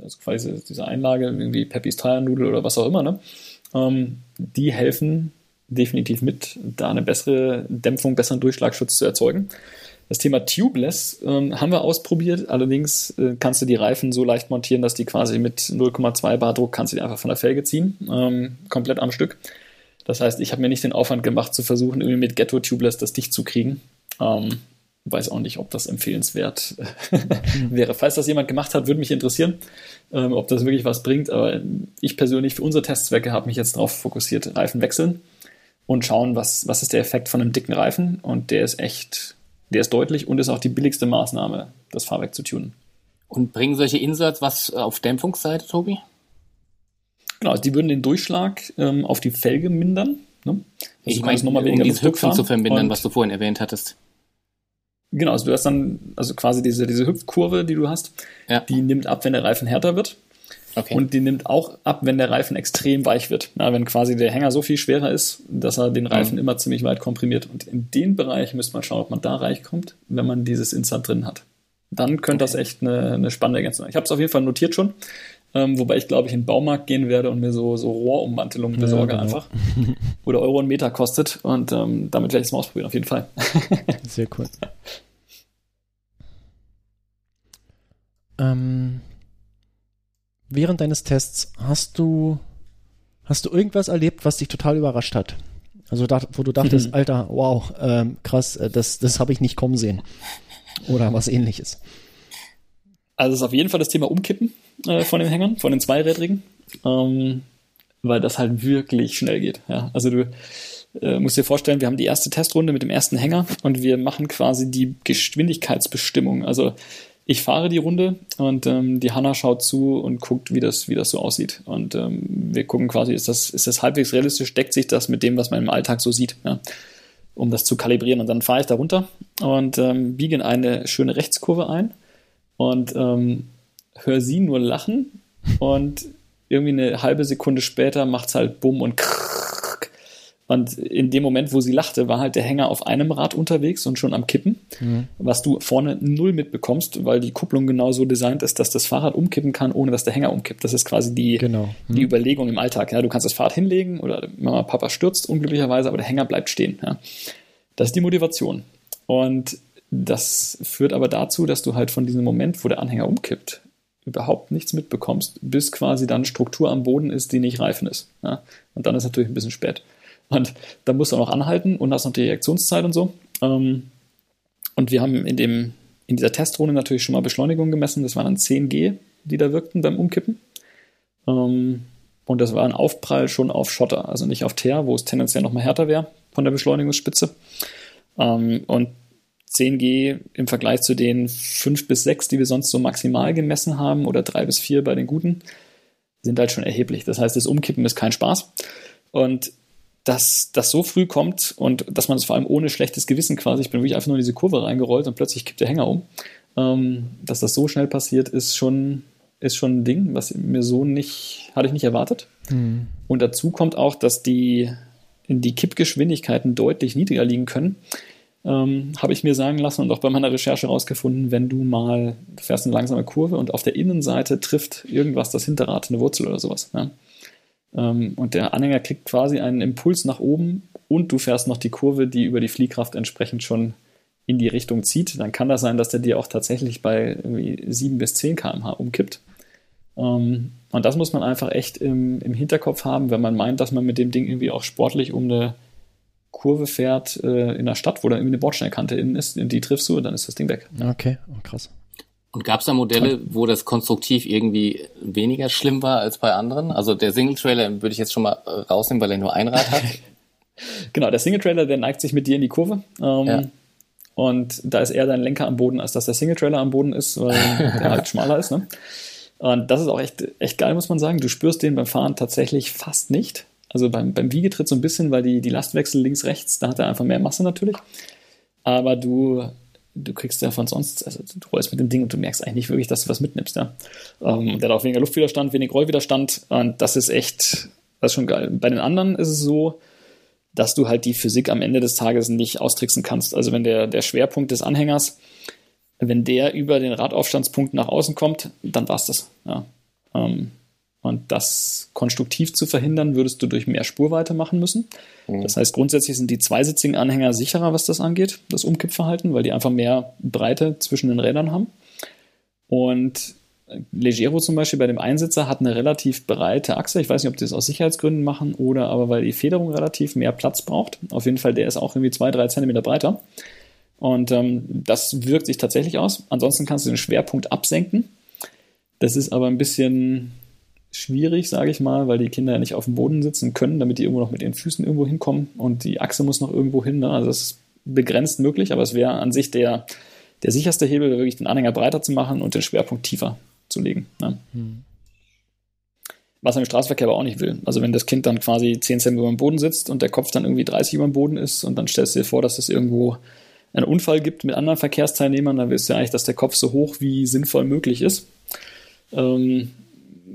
also quasi diese Einlage, irgendwie Peppis Tire-Nudel oder was auch immer, ne? Ähm, die helfen definitiv mit, da eine bessere Dämpfung, besseren Durchschlagsschutz zu erzeugen. Das Thema Tubeless ähm, haben wir ausprobiert, allerdings äh, kannst du die Reifen so leicht montieren, dass die quasi mit 0,2 Bar Druck kannst du die einfach von der Felge ziehen, ähm, komplett am Stück. Das heißt, ich habe mir nicht den Aufwand gemacht, zu versuchen, irgendwie mit Ghetto Tubeless das dicht zu kriegen. Ähm, weiß auch nicht, ob das empfehlenswert wäre. Falls das jemand gemacht hat, würde mich interessieren, ähm, ob das wirklich was bringt. Aber ich persönlich für unsere Testzwecke habe mich jetzt darauf fokussiert, Reifen wechseln und schauen, was, was ist der Effekt von einem dicken Reifen. Und der ist echt, der ist deutlich und ist auch die billigste Maßnahme, das Fahrwerk zu tunen. und bringen solche Inserts was auf Dämpfungsseite, Tobi? Genau, also die würden den Durchschlag ähm, auf die Felge mindern. Ne? Also Ich meine, nochmal um weniger dieses Luftdruck Hüpfen zu vermindern, was du vorhin erwähnt hattest. Genau, also du hast dann, also quasi diese, diese Hüpfkurve, die du hast, Ja. die nimmt ab, wenn der Reifen härter wird. Okay. Und die nimmt auch ab, wenn der Reifen extrem weich wird. Na, wenn quasi der Hänger so viel schwerer ist, dass er den Reifen Mhm. immer ziemlich weit komprimiert. Und in den Bereich müsste man schauen, ob man da reinkommt, wenn man dieses Insert drin hat. Dann könnte das echt eine, eine spannende Ergänzung sein. Ich habe es auf jeden Fall notiert schon. Ähm, wobei ich, glaube ich, in den Baumarkt gehen werde und mir so, so Rohrummantelungen besorge genau. einfach. Oder Euro und Meter kostet. Und ähm, damit werde ich es mal ausprobieren, auf jeden Fall. Sehr cool. Ähm, während deines Tests hast du Hast du irgendwas erlebt, was dich total überrascht hat? Also da, wo du dachtest, Mhm. Alter, wow, ähm, krass, äh, das, das habe ich nicht kommen sehen. Oder was ähnliches. Also es ist auf jeden Fall das Thema Umkippen äh, von den Hängern, von den Zweirädrigen, ähm, weil das halt wirklich schnell geht. Ja? Also du äh, musst dir vorstellen, wir haben die erste Testrunde mit dem ersten Hänger und wir machen quasi die Geschwindigkeitsbestimmung. Also ich fahre die Runde und ähm, die Hanna schaut zu und guckt, wie das, wie das so aussieht. Und ähm, wir gucken quasi, ist das, ist das halbwegs realistisch, deckt sich das mit dem, was man im Alltag so sieht, ja? um das zu kalibrieren. Und dann fahre ich da runter und ähm, biege in eine schöne Rechtskurve ein und ähm, höre sie nur lachen und irgendwie eine halbe Sekunde später macht's halt bumm und krrrk. Und in dem Moment, wo sie lachte, war halt der Hänger auf einem Rad unterwegs und schon am Kippen, was du vorne null mitbekommst, weil die Kupplung genau so designt ist, dass das Fahrrad umkippen kann, ohne dass der Hänger umkippt. Das ist quasi die, Genau. die Überlegung im Alltag. Ja, du kannst das Fahrrad hinlegen oder Mama, Papa stürzt unglücklicherweise, aber der Hänger bleibt stehen. Ja. Das ist die Motivation. Und das führt aber dazu, dass du halt von diesem Moment, wo der Anhänger umkippt, überhaupt nichts mitbekommst, bis quasi dann Struktur am Boden ist, die nicht reifen ist. Ja? Und dann ist natürlich ein bisschen spät. Und da musst du auch noch anhalten und hast noch die Reaktionszeit und so. Ähm, und wir haben in, dem, in dieser Testrunde natürlich schon mal Beschleunigung gemessen. Das waren dann 10 G, die da wirkten beim Umkippen. Ähm, und das war ein Aufprall schon auf Schotter, also nicht auf Teer, wo es tendenziell noch mal härter wäre von der Beschleunigungsspitze. Ähm, und 10G im Vergleich zu den 5 bis 6, die wir sonst so maximal gemessen haben, oder 3 bis 4 bei den guten, sind halt schon erheblich. Das heißt, das Umkippen ist kein Spaß. Und dass das so früh kommt und dass man es vor allem ohne schlechtes Gewissen quasi, ich bin wirklich einfach nur in diese Kurve reingerollt und plötzlich kippt der Hänger um, ähm, dass das so schnell passiert, ist schon, ist schon ein Ding, was mir so nicht, hatte ich nicht erwartet. Und dazu kommt auch, dass die, die Kippgeschwindigkeiten deutlich niedriger liegen können. Ähm, habe ich mir sagen lassen und auch bei meiner Recherche rausgefunden, wenn du mal du fährst eine langsame Kurve und auf der Innenseite trifft irgendwas das Hinterrad, eine Wurzel oder sowas. Ja? Ähm, und der Anhänger kriegt quasi einen Impuls nach oben und du fährst noch die Kurve, die über die Fliehkraft entsprechend schon in die Richtung zieht, dann kann das sein, dass der dir auch tatsächlich bei irgendwie 7 bis 10 km/h umkippt. Ähm, und das muss man einfach echt im, im Hinterkopf haben, wenn man meint, dass man mit dem Ding irgendwie auch sportlich um eine Kurve fährt äh, in der Stadt, wo dann irgendwie eine Bordsteinkante innen ist, und die triffst du und dann ist das Ding weg. Okay, oh, krass. Und gab es da Modelle, wo das konstruktiv irgendwie weniger schlimm war als bei anderen? Also der Single-Trailer würde ich jetzt schon mal äh, rausnehmen, weil er nur ein Rad hat. Genau, der Single-Trailer, der neigt sich mit dir in die Kurve. Ähm, Ja. Und da ist eher dein Lenker am Boden, als dass der Single-Trailer am Boden ist, weil der halt schmaler ist. Ne? Und das ist auch echt, echt geil, muss man sagen. Du spürst den beim Fahren tatsächlich fast nicht. Also beim, beim Wiegetritt so ein bisschen, weil die, die Lastwechsel links, rechts, da hat er einfach mehr Masse natürlich. Aber du, du kriegst ja von sonst, also du rollst mit dem Ding und du merkst eigentlich nicht wirklich, dass du was mitnimmst. Ja? Ähm, der hat auch weniger Luftwiderstand, wenig Rollwiderstand und das ist echt, das ist schon geil. Bei den anderen ist es so, dass du halt die Physik am Ende des Tages nicht austricksen kannst. Also wenn der, der Schwerpunkt des Anhängers, wenn der über den Radaufstandspunkt nach außen kommt, dann war's das. Ja. Ähm, und das konstruktiv zu verhindern, würdest du durch mehr Spurweite machen müssen. Das heißt, grundsätzlich sind die zweisitzigen Anhänger sicherer, was das angeht, das Umkippverhalten, weil die einfach mehr Breite zwischen den Rädern haben. Und Legero zum Beispiel bei dem Einsitzer hat eine relativ breite Achse. Ich weiß nicht, ob die das aus Sicherheitsgründen machen oder aber weil die Federung relativ mehr Platz braucht. Auf jeden Fall, der ist auch irgendwie zwei, drei Zentimeter breiter. Und ähm, das wirkt sich tatsächlich aus. Ansonsten kannst du den Schwerpunkt absenken. Das ist aber ein bisschen schwierig, sage ich mal, weil die Kinder ja nicht auf dem Boden sitzen können, damit die irgendwo noch mit ihren Füßen irgendwo hinkommen und die Achse muss noch irgendwo hin. Ne? Also das ist begrenzt möglich, aber es wäre an sich der, der sicherste Hebel, wirklich den Anhänger breiter zu machen und den Schwerpunkt tiefer zu legen. Ne? Was man im Straßenverkehr aber auch nicht will. Also wenn das Kind dann quasi 10 cm über dem Boden sitzt und der Kopf dann irgendwie 30 über dem Boden ist und dann stellst du dir vor, dass es irgendwo einen Unfall gibt mit anderen Verkehrsteilnehmern, dann willst du ja eigentlich, dass der Kopf so hoch wie sinnvoll möglich ist. Ähm,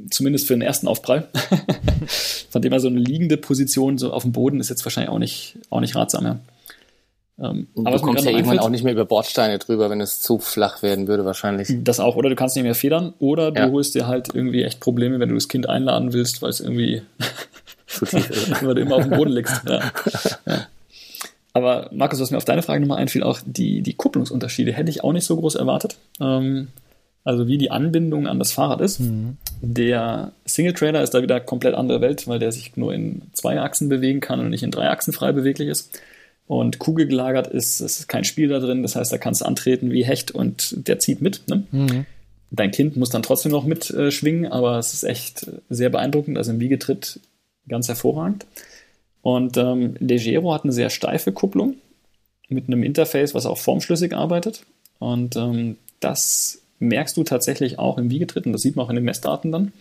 zumindest für den ersten Aufprall. Von dem her so eine liegende Position so auf dem Boden ist jetzt wahrscheinlich auch nicht, auch nicht ratsam. Ja. Ähm, aber du kommst ja irgendwann auch nicht mehr über Bordsteine drüber, wenn es zu flach werden würde, wahrscheinlich. Das auch, oder du kannst nicht mehr federn, oder du Ja. holst dir halt irgendwie echt Probleme, wenn du das Kind einladen willst, weil es irgendwie, Zu tief ist. weil du immer auf dem Boden liegst. Ja. Ja. Aber Markus, was mir auf deine Frage nochmal einfiel, auch die, die Kupplungsunterschiede hätte ich auch nicht so groß erwartet. Ähm, also wie die Anbindung an das Fahrrad ist. Der Single-Trailer ist da wieder komplett andere Welt, weil der sich nur in zwei Achsen bewegen kann und nicht in drei Achsen frei beweglich ist. Und kugelgelagert ist, es ist kein Spiel da drin, das heißt, da kannst du antreten wie Hecht und der zieht mit. Ne? Mhm. Dein Kind muss dann trotzdem noch mitschwingen, äh, aber es ist echt sehr beeindruckend, also im Wiegetritt ganz hervorragend. Und ähm, Legero hat eine sehr steife Kupplung mit einem Interface, was auch formschlüssig arbeitet. Und ähm, das merkst du tatsächlich auch im Wiegetritt und das sieht man auch in den Messdaten dann.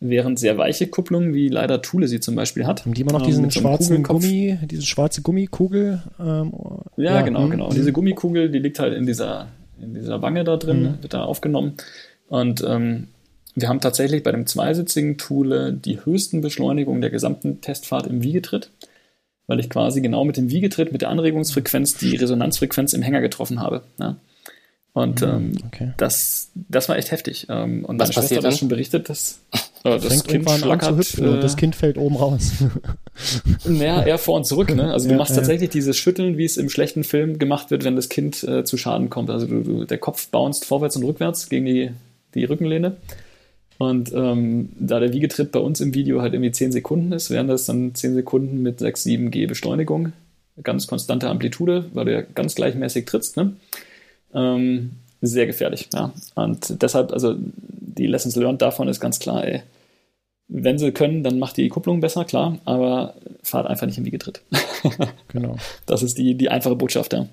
Während sehr weiche Kupplungen, wie leider Thule sie zum Beispiel hat. Haben die immer noch diesen ähm, schwarzen Gummi, diese schwarze Gummikugel? Ähm, ja, ja, genau, mh, genau. Mh. Diese Gummikugel, die liegt halt in dieser, in dieser Wange da drin, mhm. wird da aufgenommen. Und ähm, wir haben tatsächlich bei dem zweisitzigen Thule die höchsten Beschleunigungen der gesamten Testfahrt im Wiegetritt, weil ich quasi genau mit dem Wiegetritt, mit der Anregungsfrequenz die Resonanzfrequenz im Hänger getroffen habe. Ja. Und hm, ähm, okay. das, das war echt heftig. Ähm, und Was meine Schwester hat das schon berichtet, dass äh, das Kind schlackert. Äh, das Kind fällt oben raus. naja, eher vor und zurück. Ne? Also du ja, machst ja. tatsächlich dieses Schütteln, wie es im schlechten Film gemacht wird, wenn das Kind äh, zu Schaden kommt. Also du, du, der Kopf bounced vorwärts und rückwärts gegen die, die Rückenlehne. Und ähm, da der Wiegetritt bei uns im Video halt irgendwie 10 Sekunden ist, wären das dann 10 Sekunden mit 6, 7 G Beschleunigung. Ganz konstante Amplitude, weil du ja ganz gleichmäßig trittst. Ne? Ähm, sehr gefährlich. Ja. Und deshalb, also die Lessons learned davon ist ganz klar, ey, wenn sie können, dann macht die Kupplung besser, klar, aber fahrt einfach nicht im Wiegetritt. genau. Das ist die, die einfache Botschaft, ja.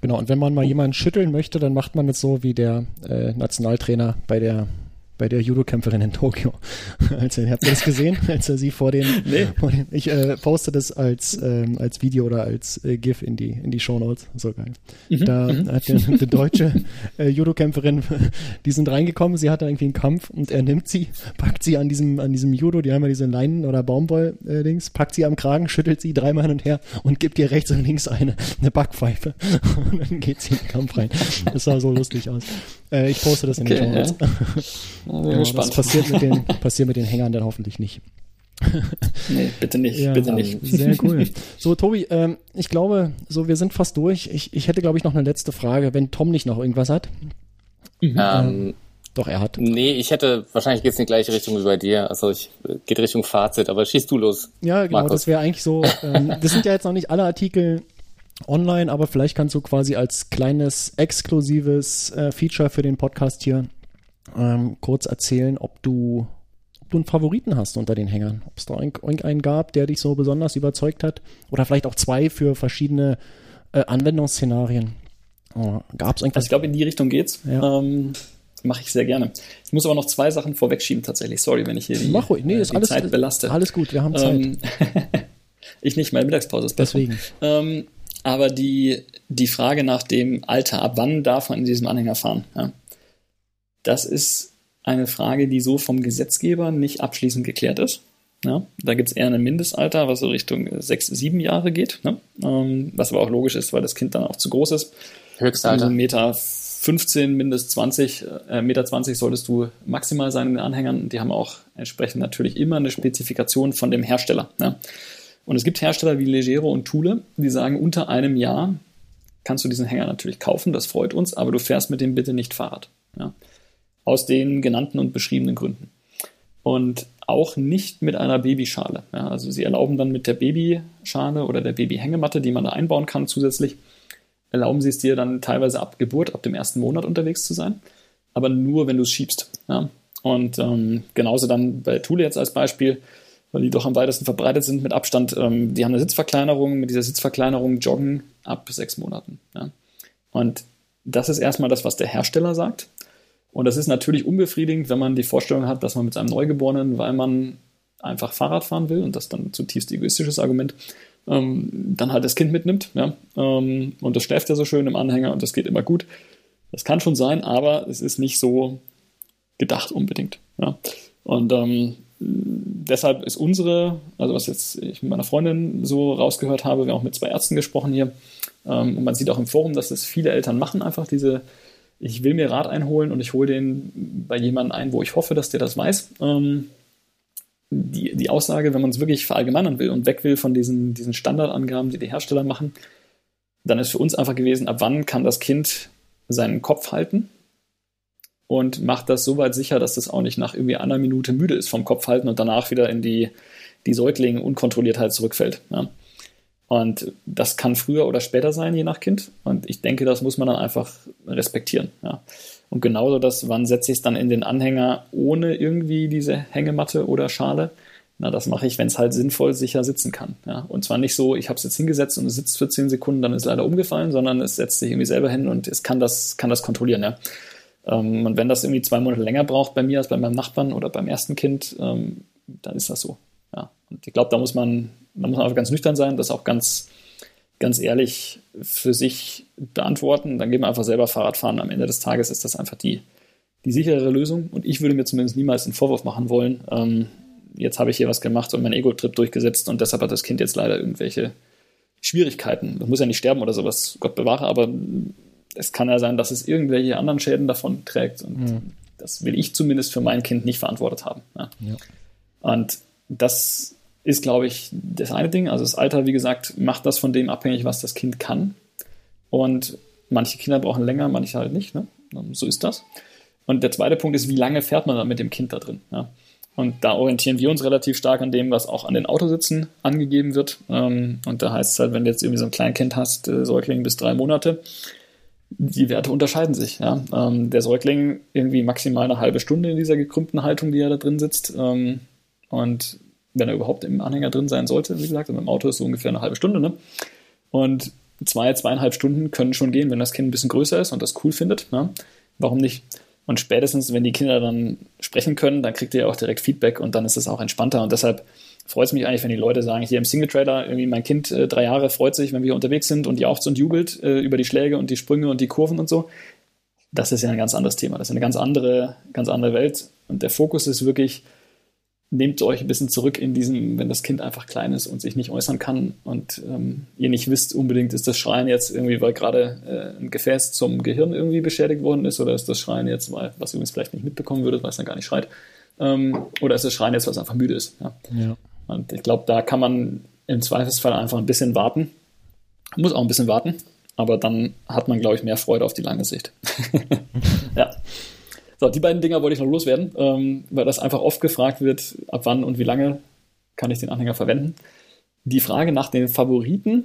Genau, und wenn man mal jemanden schütteln möchte, dann macht man es so wie der äh, Nationaltrainer bei der bei der Judo-Kämpferin in Tokio. als er, habt ihr das gesehen? Als er sie vor den, nee. vor den ich äh, poste das als, ähm, als Video oder als äh, GIF in die, in die Shownotes. So geil. Mhm, da mhm. hat der, die deutsche äh, Judo-Kämpferin, die sind reingekommen, sie hatte irgendwie einen Kampf und er nimmt sie, packt sie an diesem, an diesem Judo, die haben ja diese Leinen- oder Baumwoll-Dings, packt sie am Kragen, schüttelt sie dreimal hin und her und gibt ihr rechts und links eine, eine Backpfeife. Und dann geht sie in den Kampf rein. Das sah so lustig aus. Äh, ich poste das in okay, den Shownotes. Ja. Ja, das passiert mit, den, passiert mit den Hängern dann hoffentlich nicht. nee, bitte nicht, ja, bitte nicht. Sehr cool. So, Tobi, ähm, ich glaube, so wir sind fast durch. Ich, ich hätte, glaube ich, noch eine letzte Frage, wenn Tom nicht noch irgendwas hat. Mhm. Ähm, Doch, er hat. Nee, ich hätte, wahrscheinlich geht es in die gleiche Richtung wie bei dir. Also ich geht Richtung Fazit, aber schießt du los. Ja, genau, Markus. das wäre eigentlich so. Ähm, das sind ja jetzt noch nicht alle Artikel online, aber vielleicht kannst du quasi als kleines exklusives äh, Feature für den Podcast hier ähm, kurz erzählen, ob du, ob du einen Favoriten hast unter den Hängern. Ob es da irgendeinen gab, der dich so besonders überzeugt hat. Oder vielleicht auch zwei für verschiedene äh, Anwendungsszenarien. Oh, gab es irgendwas? Also ich glaube, in die Richtung geht's. Ja. Ähm, Mache ich sehr gerne. Ich muss aber noch zwei Sachen vorwegschieben tatsächlich. Sorry, wenn ich hier die, Mach. Nee, äh, ist die alles, Zeit belaste. Alles gut, wir haben Zeit. Ähm, ich nicht, meine Mittagspause ist besser. Deswegen. Ähm, aber die, die Frage nach dem Alter, ab wann darf man in diesem Anhänger fahren? Ja? Das ist eine Frage, die so vom Gesetzgeber nicht abschließend geklärt ist. Ja, da gibt es eher ein Mindestalter, was so Richtung sechs, sieben Jahre geht, ne? ähm, was aber auch logisch ist, weil das Kind dann auch zu groß ist. Höchstalter. Also Meter 15, mindest 20, äh, Meter 20 solltest du maximal sein in den Anhängern. Die haben auch entsprechend natürlich immer eine Spezifikation von dem Hersteller. Ne? Und es gibt Hersteller wie Legero und Thule, die sagen, unter einem Jahr kannst du diesen Hänger natürlich kaufen, das freut uns, aber du fährst mit dem bitte nicht Fahrrad. Ja? Aus den genannten und beschriebenen Gründen. Und auch nicht mit einer Babyschale. Ja? Also sie erlauben dann mit der Babyschale oder der Babyhängematte, die man da einbauen kann zusätzlich, erlauben sie es dir dann teilweise ab Geburt, ab dem ersten Monat unterwegs zu sein, aber nur, wenn du es schiebst. Ja? Und ähm, genauso dann bei Thule jetzt als Beispiel, weil die doch am weitesten verbreitet sind mit Abstand. Ähm, die haben eine Sitzverkleinerung, mit dieser Sitzverkleinerung joggen ab sechs Monaten. Ja. Und das ist erstmal das, was der Hersteller sagt. Und das ist natürlich unbefriedigend, wenn man die Vorstellung hat, dass man mit seinem Neugeborenen, weil man einfach Fahrrad fahren will, und das dann zutiefst egoistisches Argument, ähm, dann halt das Kind mitnimmt. Ja? Ähm, und das schläft ja so schön im Anhänger und das geht immer gut. Das kann schon sein, aber es ist nicht so gedacht unbedingt. Ja? Und ähm, deshalb ist unsere, also was jetzt ich mit meiner Freundin so rausgehört habe, wir haben auch mit zwei Ärzten gesprochen hier, ähm, und man sieht auch im Forum, dass das viele Eltern machen, einfach diese, ich will mir Rat einholen und ich hole den bei jemandem ein, wo ich hoffe, dass der das weiß. Ähm, die, die Aussage, wenn man es wirklich verallgemeinern will und weg will von diesen, diesen Standardangaben, die die Hersteller machen, dann ist für uns einfach gewesen, ab wann kann das Kind seinen Kopf halten und macht das so weit sicher, dass das auch nicht nach irgendwie einer Minute müde ist vom Kopf halten und danach wieder in die, die Säugling Unkontrolliertheit zurückfällt. Ja. Und das kann früher oder später sein, je nach Kind. Und ich denke, das muss man dann einfach respektieren. Ja. Und genauso das, wann setze ich es dann in den Anhänger ohne irgendwie diese Hängematte oder Schale? Na, das mache ich, wenn es halt sinnvoll sicher sitzen kann. Ja. Und zwar nicht so, ich habe es jetzt hingesetzt und es sitzt für 10 Sekunden, dann ist es leider umgefallen, sondern es setzt sich irgendwie selber hin und es kann das, kann das kontrollieren. Ja. Ähm, und wenn das irgendwie zwei Monate länger braucht bei mir als bei meinem Nachbarn oder beim ersten Kind, ähm, dann ist das so. Ja. Und ich glaube, da muss man, da muss man einfach ganz nüchtern sein, das auch ganz, ganz ehrlich für sich beantworten. Dann geht man einfach selber Fahrrad fahren. Am Ende des Tages ist das einfach die, die sichere Lösung. Und ich würde mir zumindest niemals einen Vorwurf machen wollen. Ähm, jetzt habe ich hier was gemacht und mein Ego-Trip durchgesetzt und deshalb hat das Kind jetzt leider irgendwelche Schwierigkeiten. Das muss ja nicht sterben oder sowas, Gott bewahre, aber es kann ja sein, dass es irgendwelche anderen Schäden davon trägt. Und mhm. das will ich zumindest für mein Kind nicht verantwortet haben. Ja. Ja. Und das ist, glaube ich, das eine Ding. Also das Alter, wie gesagt, macht das von dem abhängig, was das Kind kann. Und manche Kinder brauchen länger, manche halt nicht. Ne? So ist das. Und der zweite Punkt ist, wie lange fährt man dann mit dem Kind da drin? Ja? Und da orientieren wir uns relativ stark an dem, was auch an den Autositzen angegeben wird. Ähm, und da heißt es halt, wenn du jetzt irgendwie so ein Kleinkind hast, äh, Säugling bis drei Monate, die Werte unterscheiden sich. Ja. Ähm, der Säugling irgendwie maximal eine halbe Stunde in dieser gekrümmten Haltung, die er da drin sitzt. Ähm, und wenn er überhaupt im Anhänger drin sein sollte, wie gesagt, und im Auto ist so ungefähr eine halbe Stunde. Ne? Und zwei, zweieinhalb Stunden können schon gehen, wenn das Kind ein bisschen größer ist und das cool findet. Ne? Warum nicht? Und spätestens, wenn die Kinder dann sprechen können, dann kriegt ihr ja auch direkt Feedback und dann ist es auch entspannter. Und deshalb freut es mich eigentlich, wenn die Leute sagen, hier im Single-Trailer, irgendwie mein Kind äh, drei Jahre freut sich, wenn wir unterwegs sind und jauchzt und jubelt äh, über die Schläge und die Sprünge und die Kurven und so. Das ist ja ein ganz anderes Thema. Das ist eine ganz andere, ganz andere Welt. Und der Fokus ist wirklich, nehmt euch ein bisschen zurück in diesem, wenn das Kind einfach klein ist und sich nicht äußern kann und ähm, ihr nicht wisst unbedingt, ist das Schreien jetzt irgendwie, weil gerade äh, ein Gefäß zum Gehirn irgendwie beschädigt worden ist oder ist das Schreien jetzt, weil, was ihr übrigens vielleicht nicht mitbekommen würdet, weil es dann gar nicht schreit, ähm, oder ist das Schreien jetzt, weil es einfach müde ist. Ja. ja. Und ich glaube, da kann man im Zweifelsfall einfach ein bisschen warten. Muss auch ein bisschen warten, aber dann hat man, glaube ich, mehr Freude auf die lange Sicht. ja. So, die beiden Dinger wollte ich noch loswerden, ähm, weil das einfach oft gefragt wird, ab wann und wie lange kann ich den Anhänger verwenden. Die Frage nach den Favoriten,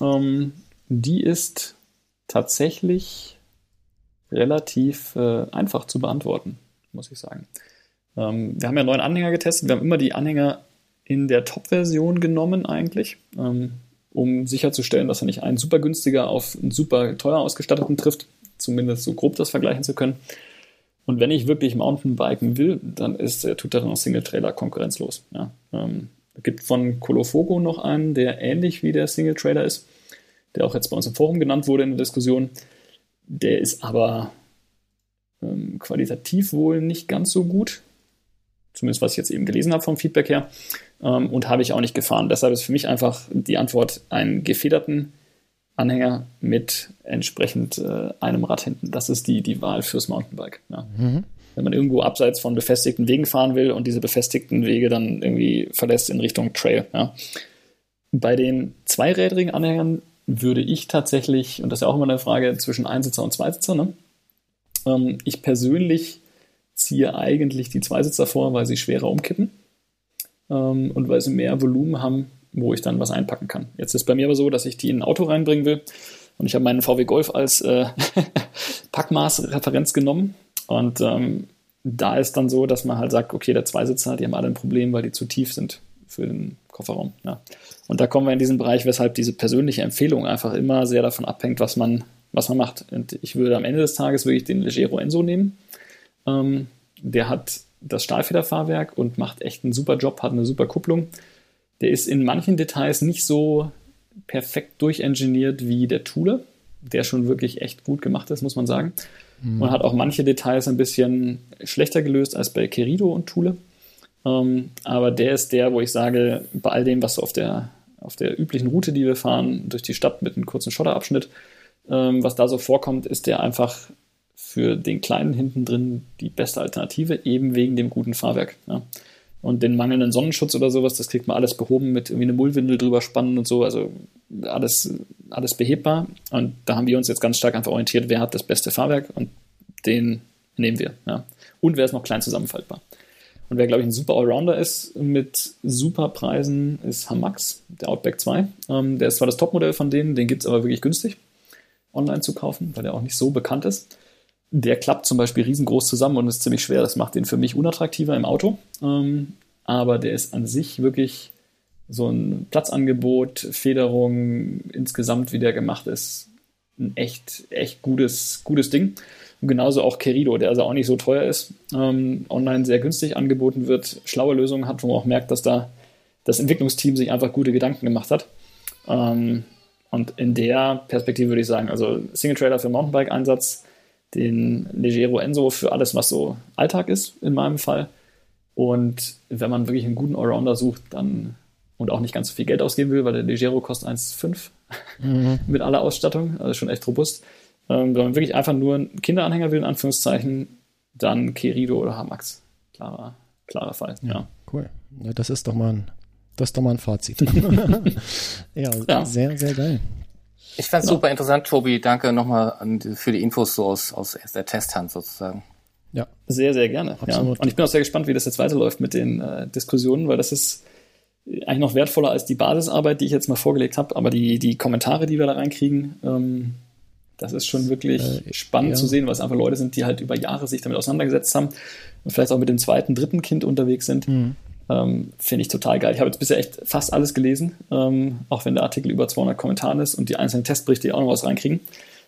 ähm, die ist tatsächlich relativ äh, einfach zu beantworten, muss ich sagen. Ähm, wir haben ja neuen Anhänger getestet. Wir haben immer die Anhänger in der Top-Version genommen eigentlich, ähm, um sicherzustellen, dass er nicht einen super günstiger auf einen super teuer ausgestatteten trifft, zumindest so grob das vergleichen zu können. Und wenn ich wirklich Mountainbiken will, dann ist der Tuteron Single Trailer konkurrenzlos. Ja. Ähm, es gibt von Colofogo noch einen, der ähnlich wie der Single Trailer ist, der auch jetzt bei uns im Forum genannt wurde in der Diskussion. Der ist aber ähm, qualitativ wohl nicht ganz so gut zumindest was ich jetzt eben gelesen habe vom Feedback her, ähm, und habe ich auch nicht gefahren. Deshalb ist für mich einfach die Antwort einen gefederten Anhänger mit entsprechend äh, einem Rad hinten. Das ist die, die Wahl fürs Mountainbike. Ja. Mhm. Wenn man irgendwo abseits von befestigten Wegen fahren will und diese befestigten Wege dann irgendwie verlässt in Richtung Trail. Ja. Bei den zweirädrigen Anhängern würde ich tatsächlich, und das ist ja auch immer eine Frage zwischen Einsitzer und Zweisitzer, ne? ähm, ich persönlich ziehe eigentlich die Zweisitzer vor, weil sie schwerer umkippen ähm, und weil sie mehr Volumen haben, wo ich dann was einpacken kann. Jetzt ist bei mir aber so, dass ich die in ein Auto reinbringen will und ich habe meinen VW Golf als äh, Packmaßreferenz genommen und ähm, da ist dann so, dass man halt sagt, okay, der Zweisitzer, die haben alle ein Problem, weil die zu tief sind für den Kofferraum. Ja. Und da kommen wir in diesen Bereich, weshalb diese persönliche Empfehlung einfach immer sehr davon abhängt, was man, was man macht. Und ich würde am Ende des Tages wirklich den Legero Enso nehmen, ähm, der hat das Stahlfederfahrwerk und macht echt einen super Job, hat eine super Kupplung. Der ist in manchen Details nicht so perfekt durchengeniert wie der Thule, der schon wirklich echt gut gemacht ist, muss man sagen. Mhm. Und hat auch manche Details ein bisschen schlechter gelöst als bei Querido und Thule. Ähm, aber der ist der, wo ich sage, bei all dem, was so auf der, auf der üblichen Route, die wir fahren, durch die Stadt mit einem kurzen Schotterabschnitt, ähm, was da so vorkommt, ist der einfach für den kleinen hinten drin die beste Alternative, eben wegen dem guten Fahrwerk. Ja. Und den mangelnden Sonnenschutz oder sowas, das kriegt man alles behoben mit irgendwie eine Mullwindel drüber spannen und so. Also alles, alles behebbar. Und da haben wir uns jetzt ganz stark einfach orientiert, wer hat das beste Fahrwerk und den nehmen wir. Ja. Und wer ist noch klein zusammenfaltbar. Und wer, glaube ich, ein super Allrounder ist mit super Preisen, ist Hamax, der Outback 2. Ähm, der ist zwar das Topmodell von denen, den gibt es aber wirklich günstig online zu kaufen, weil der auch nicht so bekannt ist. Der klappt zum Beispiel riesengroß zusammen und ist ziemlich schwer. Das macht den für mich unattraktiver im Auto. Ähm, aber der ist an sich wirklich so ein Platzangebot, Federung, insgesamt, wie der gemacht ist, ein echt, echt gutes, gutes Ding. Und genauso auch Kerido, der also auch nicht so teuer ist, ähm, online sehr günstig angeboten wird, schlaue Lösungen hat, wo man auch merkt, dass da das Entwicklungsteam sich einfach gute Gedanken gemacht hat. Ähm, und in der Perspektive würde ich sagen, also Single-Trailer für Mountainbike-Einsatz, den Legero Enso für alles, was so Alltag ist, in meinem Fall. Und wenn man wirklich einen guten Allrounder sucht, dann und auch nicht ganz so viel Geld ausgeben will, weil der Legero kostet 1,5 mhm. mit aller Ausstattung, also schon echt robust. Ähm, wenn man wirklich einfach nur einen Kinderanhänger will, in Anführungszeichen, dann Kerido oder Hamax. Klarer, klarer Fall. Ja, ja. cool. Ja, das ist doch mal ein, das ist doch mal ein Fazit. ja, ja, sehr, sehr geil. Ich fand es genau. super interessant, Tobi. Danke nochmal für die Infos so aus, aus der Testhand sozusagen. Ja. Sehr, sehr gerne. Absolut. Ja. Und ich bin auch sehr gespannt, wie das jetzt weiterläuft mit den äh, Diskussionen, weil das ist eigentlich noch wertvoller als die Basisarbeit, die ich jetzt mal vorgelegt habe. Aber die, die Kommentare, die wir da reinkriegen, ähm, das ist schon wirklich äh, spannend ja. zu sehen, weil es einfach Leute sind, die halt über Jahre sich damit auseinandergesetzt haben und vielleicht auch mit dem zweiten, dritten Kind unterwegs sind. Mhm. Ähm, Finde ich total geil. Ich habe jetzt bisher echt fast alles gelesen, ähm, auch wenn der Artikel über 200 Kommentare ist und die einzelnen Testberichte auch noch was reinkriegen.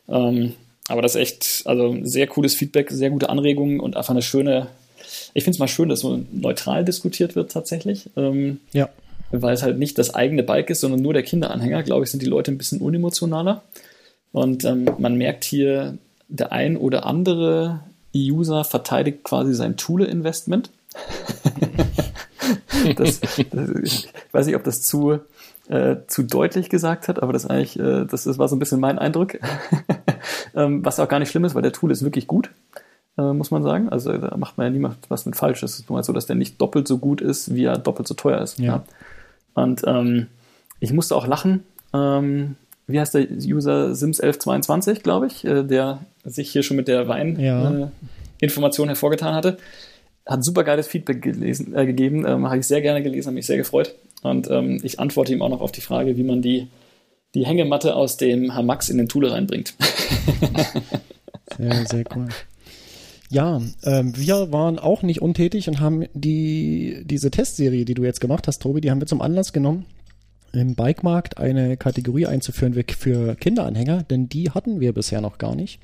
Ähm, aber das ist echt, also sehr cooles Feedback, sehr gute Anregungen und einfach eine schöne, ich finde es mal schön, dass so neutral diskutiert wird tatsächlich. Ähm, ja. Weil es halt nicht das eigene Bike ist, sondern nur der Kinderanhänger, glaube ich, sind die Leute ein bisschen unemotionaler. Und ähm, man merkt hier, der ein oder andere User verteidigt quasi sein Thule-Investment. das, das, ich weiß nicht, ob das zu, äh, zu deutlich gesagt hat, aber das eigentlich, äh, das, das war so ein bisschen mein Eindruck. ähm, was auch gar nicht schlimm ist, weil der Tool ist wirklich gut, äh, muss man sagen. Also da macht man ja niemand was mit falsch. Es ist nur so, dass der nicht doppelt so gut ist, wie er doppelt so teuer ist. Ja. ja. Und ähm, ich musste auch lachen. Ähm, wie heißt der User Sims1122, glaube ich, äh, der sich hier schon mit der Wein-Information ja. äh, hervorgetan hatte. Hat super geiles Feedback gelesen, äh, gegeben, ähm, habe ich sehr gerne gelesen, habe mich sehr gefreut. Und ähm, ich antworte ihm auch noch auf die Frage, wie man die, die Hängematte aus dem Hamax in den Thule reinbringt. sehr, sehr cool. Ja, ähm, wir waren auch nicht untätig und haben die, diese Testserie, die du jetzt gemacht hast, Tobi, die haben wir zum Anlass genommen, im Bikemarkt eine Kategorie einzuführen für Kinderanhänger, denn die hatten wir bisher noch gar nicht.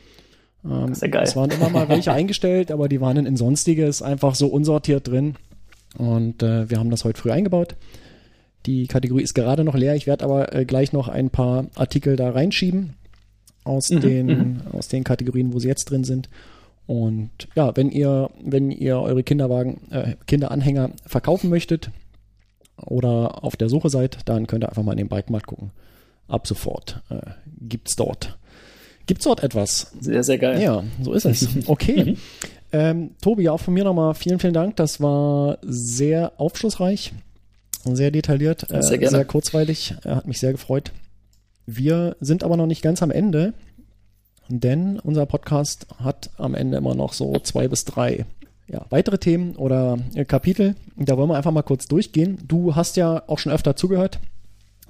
Ähm, das ist ja geil. Es waren immer mal welche eingestellt, aber die waren in Sonstiges einfach so unsortiert drin. Und äh, wir haben das heute früh eingebaut. Die Kategorie ist gerade noch leer. Ich werde aber äh, gleich noch ein paar Artikel da reinschieben aus, mhm, den, mhm. aus den Kategorien, wo sie jetzt drin sind. Und ja, wenn ihr, wenn ihr eure Kinderwagen, äh, Kinderanhänger verkaufen möchtet, oder auf der Suche seid, dann könnt ihr einfach mal in den Bikemarkt gucken. Ab sofort äh, gibt's dort. Gibt's dort etwas? Sehr, sehr geil. Ja, so ist es. Okay. Mhm. ähm, Tobi, auch von mir nochmal vielen, vielen Dank. Das war sehr aufschlussreich, sehr detailliert, äh, sehr, sehr kurzweilig. Er hat mich sehr gefreut. Wir sind aber noch nicht ganz am Ende, denn unser Podcast hat am Ende immer noch so zwei bis drei ja, weitere Themen oder äh, Kapitel. Da wollen wir einfach mal kurz durchgehen. Du hast ja auch schon öfter zugehört.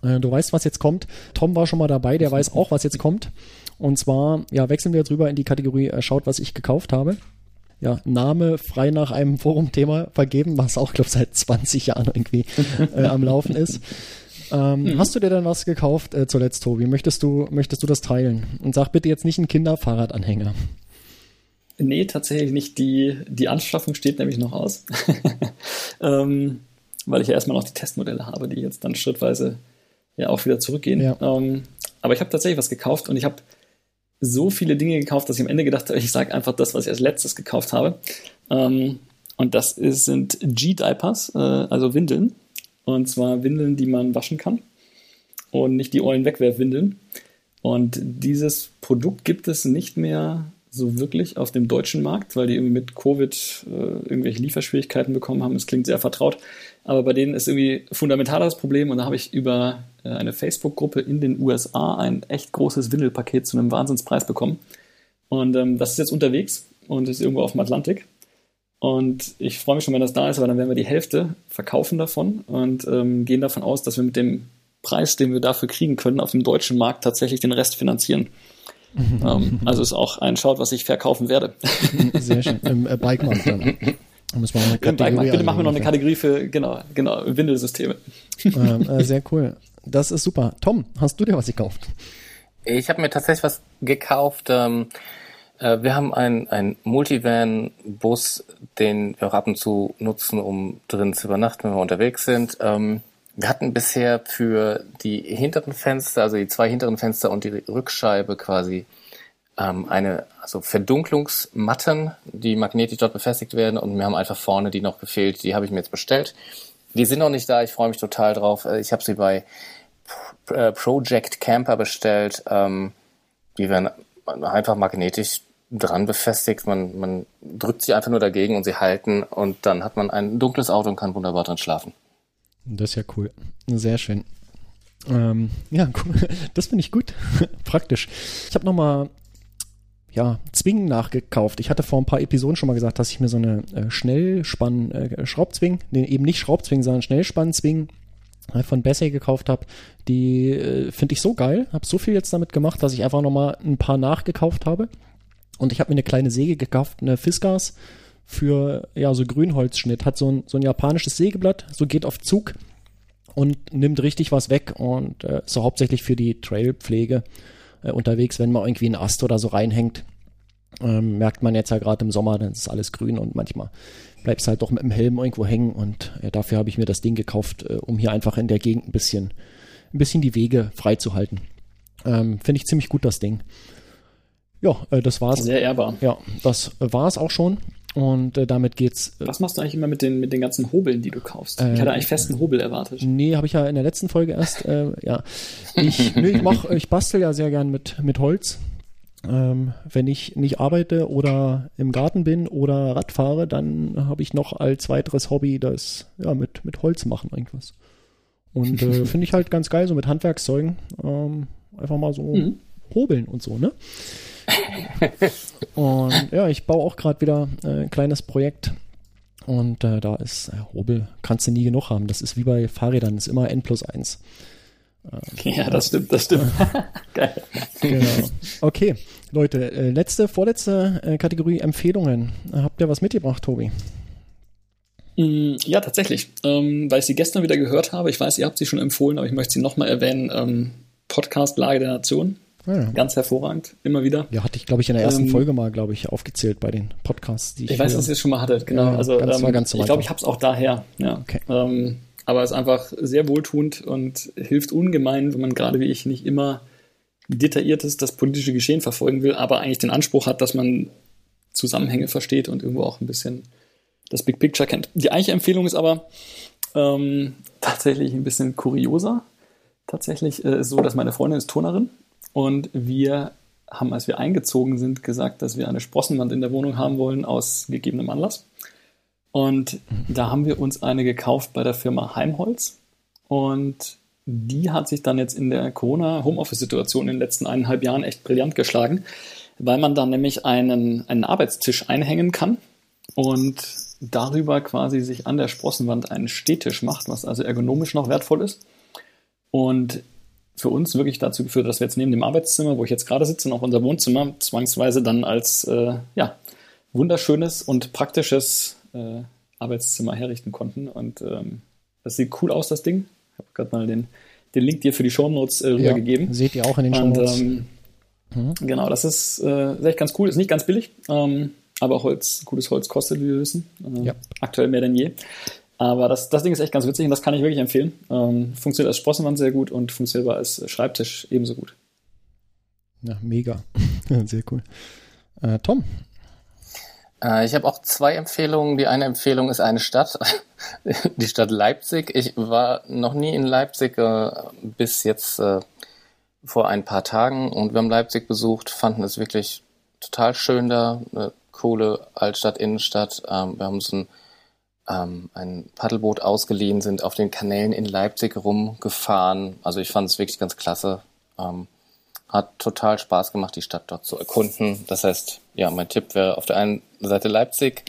Äh, du weißt, was jetzt kommt. Tom war schon mal dabei, der weiß auch, was jetzt kommt. Und zwar, ja, wechseln wir jetzt rüber in die Kategorie äh, Schaut, was ich gekauft habe. Ja, Name frei nach einem Forumthema vergeben, was auch, glaube ich, seit 20 Jahren irgendwie äh, am Laufen ist. Ähm, mhm. Hast du dir denn was gekauft äh, zuletzt, Tobi? Möchtest du, möchtest du das teilen? Und sag bitte jetzt nicht ein Kinderfahrradanhänger. Nee, tatsächlich nicht. Die, die Anschaffung steht nämlich noch aus. ähm, weil ich ja erstmal noch die Testmodelle habe, die jetzt dann schrittweise ja auch wieder zurückgehen. Ja. Ähm, aber ich habe tatsächlich was gekauft und ich habe so viele Dinge gekauft, dass ich am Ende gedacht habe, ich sage einfach das, was ich als letztes gekauft habe. Ähm, und das ist, sind G-Diapers, äh, also Windeln. Und zwar Windeln, die man waschen kann. Und nicht die ollen Wegwerfwindeln. Und dieses Produkt gibt es nicht mehr so wirklich auf dem deutschen Markt, weil die irgendwie mit Covid äh, irgendwelche Lieferschwierigkeiten bekommen haben. Es klingt sehr vertraut, aber bei denen ist irgendwie fundamental das Problem und da habe ich über äh, eine Facebook-Gruppe in den USA ein echt großes Windelpaket zu einem Wahnsinnspreis bekommen. Und ähm, das ist jetzt unterwegs. und ist irgendwo auf dem Atlantik. Und ich freue mich schon, wenn das da ist, weil dann werden wir die Hälfte verkaufen davon und ähm, gehen davon aus, dass wir mit dem Preis, den wir dafür kriegen können, auf dem deutschen Markt tatsächlich den Rest finanzieren. ähm, also ist auch ein Schaut, was ich verkaufen werde. Sehr schön. Im äh, Bikemarkt dann. Müssen wir. Kategorie Bitte machen wir noch eine. Kategorie für, genau, genau, Windelsysteme. ähm, äh, Sehr cool. Das ist super. Tom, hast du dir was gekauft? Ich habe mir tatsächlich was gekauft. Ähm, äh, wir haben einen, einen Multivan-Bus, den wir auch ab und zu nutzen, um drin zu übernachten, wenn wir unterwegs sind. Ähm, wir hatten bisher für die hinteren Fenster, also die zwei hinteren Fenster und die Rückscheibe quasi ähm, eine also Verdunklungsmatten, die magnetisch dort befestigt werden und wir haben einfach vorne die noch gefehlt. Die habe ich mir jetzt bestellt. Die sind noch nicht da. Ich freue mich total drauf. Äh, Ich habe sie bei äh, Project Camper bestellt. Ähm, die werden einfach magnetisch dran befestigt. Man, man drückt sie einfach nur dagegen und sie halten und dann hat man ein dunkles Auto und kann wunderbar drin schlafen. Das ist ja cool. Sehr schön. Ähm, ja, cool. das finde ich gut. Praktisch. Ich habe nochmal ja, Zwingen nachgekauft. Ich hatte vor ein paar Episoden schon mal gesagt, dass ich mir so eine äh, Schnellspann äh, nee, eben nicht Schraubzwing, sondern Schnellspann-Zwing äh, von Bessay gekauft habe. Die äh, finde ich so geil. Habe so viel jetzt damit gemacht, dass ich einfach nochmal ein paar nachgekauft habe. Und ich habe mir eine kleine Säge gekauft, eine Fiskars für ja so Grünholzschnitt. Hat so ein, so ein japanisches Sägeblatt, so geht auf Zug und nimmt richtig was weg und äh, so hauptsächlich für die Trailpflege äh, unterwegs, wenn man irgendwie einen Ast oder so reinhängt. Ähm, merkt man jetzt ja gerade im Sommer, dann ist alles grün und manchmal bleibt es halt doch mit dem Helm irgendwo hängen und äh, dafür habe ich mir das Ding gekauft, äh, um hier einfach in der Gegend ein bisschen, ein bisschen die Wege freizuhalten. Ähm, Finde ich ziemlich gut, das Ding. Ja, äh, das war's. Sehr ehrbar. Ja, das war's auch schon. Und äh, damit geht's. Äh, Was machst du eigentlich immer mit den, mit den ganzen Hobeln, die du kaufst? Äh, ich hatte eigentlich festen Hobel erwartet. Nee, habe ich ja in der letzten Folge erst. Äh, ja, ich, nee, ich mach, ich bastel ja sehr gern mit mit Holz. Ähm, wenn ich nicht arbeite oder im Garten bin oder Rad fahre, dann habe ich noch als weiteres Hobby das ja mit mit Holz machen irgendwas. Und äh, finde ich halt ganz geil so mit Handwerkszeugen ähm, einfach mal so Mhm. hobeln und so ne. und ja, ich baue auch gerade wieder äh, ein kleines Projekt und äh, da ist äh, Hobel, kannst du nie genug haben. Das ist wie bei Fahrrädern, ist immer N plus 1. Ja, das stimmt, das stimmt. Geil. Genau. Okay, Leute, äh, letzte, vorletzte äh, Kategorie Empfehlungen. Äh, Habt ihr was mitgebracht, Tobi? Mm, Ja, tatsächlich. Ähm, weil ich sie gestern wieder gehört habe. Ich weiß, ihr habt sie schon empfohlen, aber ich möchte sie nochmal erwähnen. Ähm, Podcast Lage der Nation. Ja. Ganz hervorragend. Immer wieder. ja, hatte ich, glaube ich, in der ersten Ähm, Folge mal, glaube ich, aufgezählt bei den Podcasts, die ich, Ich weiß, dass ihr es schon mal hattet, genau. Ja, also ganz- ähm, war ganz so ich glaube, ich habe es auch daher. Ja. Okay. Ähm, aber es ist einfach sehr wohltuend und hilft ungemein, wenn man gerade wie ich nicht immer detailliertes das politische Geschehen verfolgen will, aber eigentlich den Anspruch hat, dass man Zusammenhänge versteht und irgendwo auch ein bisschen das Big Picture kennt. Die eigentliche Empfehlung ist aber ähm, tatsächlich ein bisschen kurioser. Tatsächlich äh, ist so, dass meine Freundin ist Turnerin und wir haben, als wir eingezogen sind, gesagt, dass wir eine Sprossenwand in der Wohnung haben wollen aus gegebenem Anlass. Und da haben wir uns eine gekauft bei der Firma Heimholz. Und die hat sich dann jetzt in der Corona-Homeoffice-Situation in den letzten eineinhalb Jahren echt brillant geschlagen, weil man dann nämlich einen, einen Arbeitstisch einhängen kann und darüber quasi sich an der Sprossenwand einen Stehtisch macht, was also ergonomisch noch wertvoll ist. Und für uns wirklich dazu geführt, dass wir jetzt neben dem Arbeitszimmer, wo ich jetzt gerade sitze, und auch unser Wohnzimmer zwangsweise dann als äh, ja, wunderschönes und praktisches äh, Arbeitszimmer herrichten konnten. Und ähm, das sieht cool aus, das Ding. Ich habe gerade mal den, den Link dir für die Shownotes äh, ja, rübergegeben. seht ihr auch in den Shownotes. ähm, Genau, das ist, äh, echt ganz cool. Ist nicht ganz billig, ähm, aber Holz, gutes Holz kostet, wie wir wissen. Äh, Ja. Aktuell mehr denn je. Aber das, das Ding ist echt ganz witzig und das kann ich wirklich empfehlen. Ähm, funktioniert als Sprossenwand sehr gut und funktioniert als Schreibtisch ebenso gut. ja, mega. Sehr cool. Äh, Tom, Äh, ich habe auch zwei Empfehlungen. Die eine Empfehlung ist eine Stadt, die Stadt Leipzig. Ich war noch nie in Leipzig äh, bis jetzt äh, vor ein paar Tagen und wir haben Leipzig besucht, fanden es wirklich total schön da, eine coole Altstadt, Innenstadt. Ähm, wir haben so ein, ähm, ein Paddelboot ausgeliehen, sind auf den Kanälen in Leipzig rumgefahren. Also ich fand es wirklich ganz klasse. Ähm, hat total Spaß gemacht, die Stadt dort zu erkunden. Das heißt, ja, mein Tipp wäre auf der einen Seite Leipzig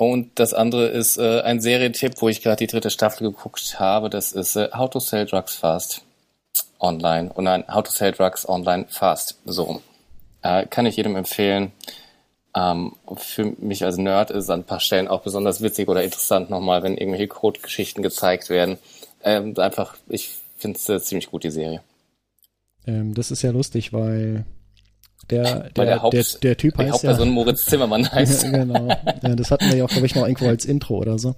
und das andere ist äh, ein Serientipp, wo ich gerade die dritte Staffel geguckt habe. Das ist äh, How to Sell Drugs Fast online. Und nein, How to Sell Drugs Online Fast. So. Äh, kann ich jedem empfehlen. Ähm, für mich als Nerd ist es an ein paar Stellen auch besonders witzig oder interessant nochmal, wenn irgendwelche Code-Geschichten gezeigt werden. Ähm, einfach, ich finde es äh, ziemlich gut, die Serie. Ähm, das ist ja lustig, weil der, der, der, Haupt, der, der Typ die heißt Hauptperson ja, Moritz Zimmermann heißt. ja, genau. Ja, das hatten wir ja auch, glaube ich, noch irgendwo als Intro oder so.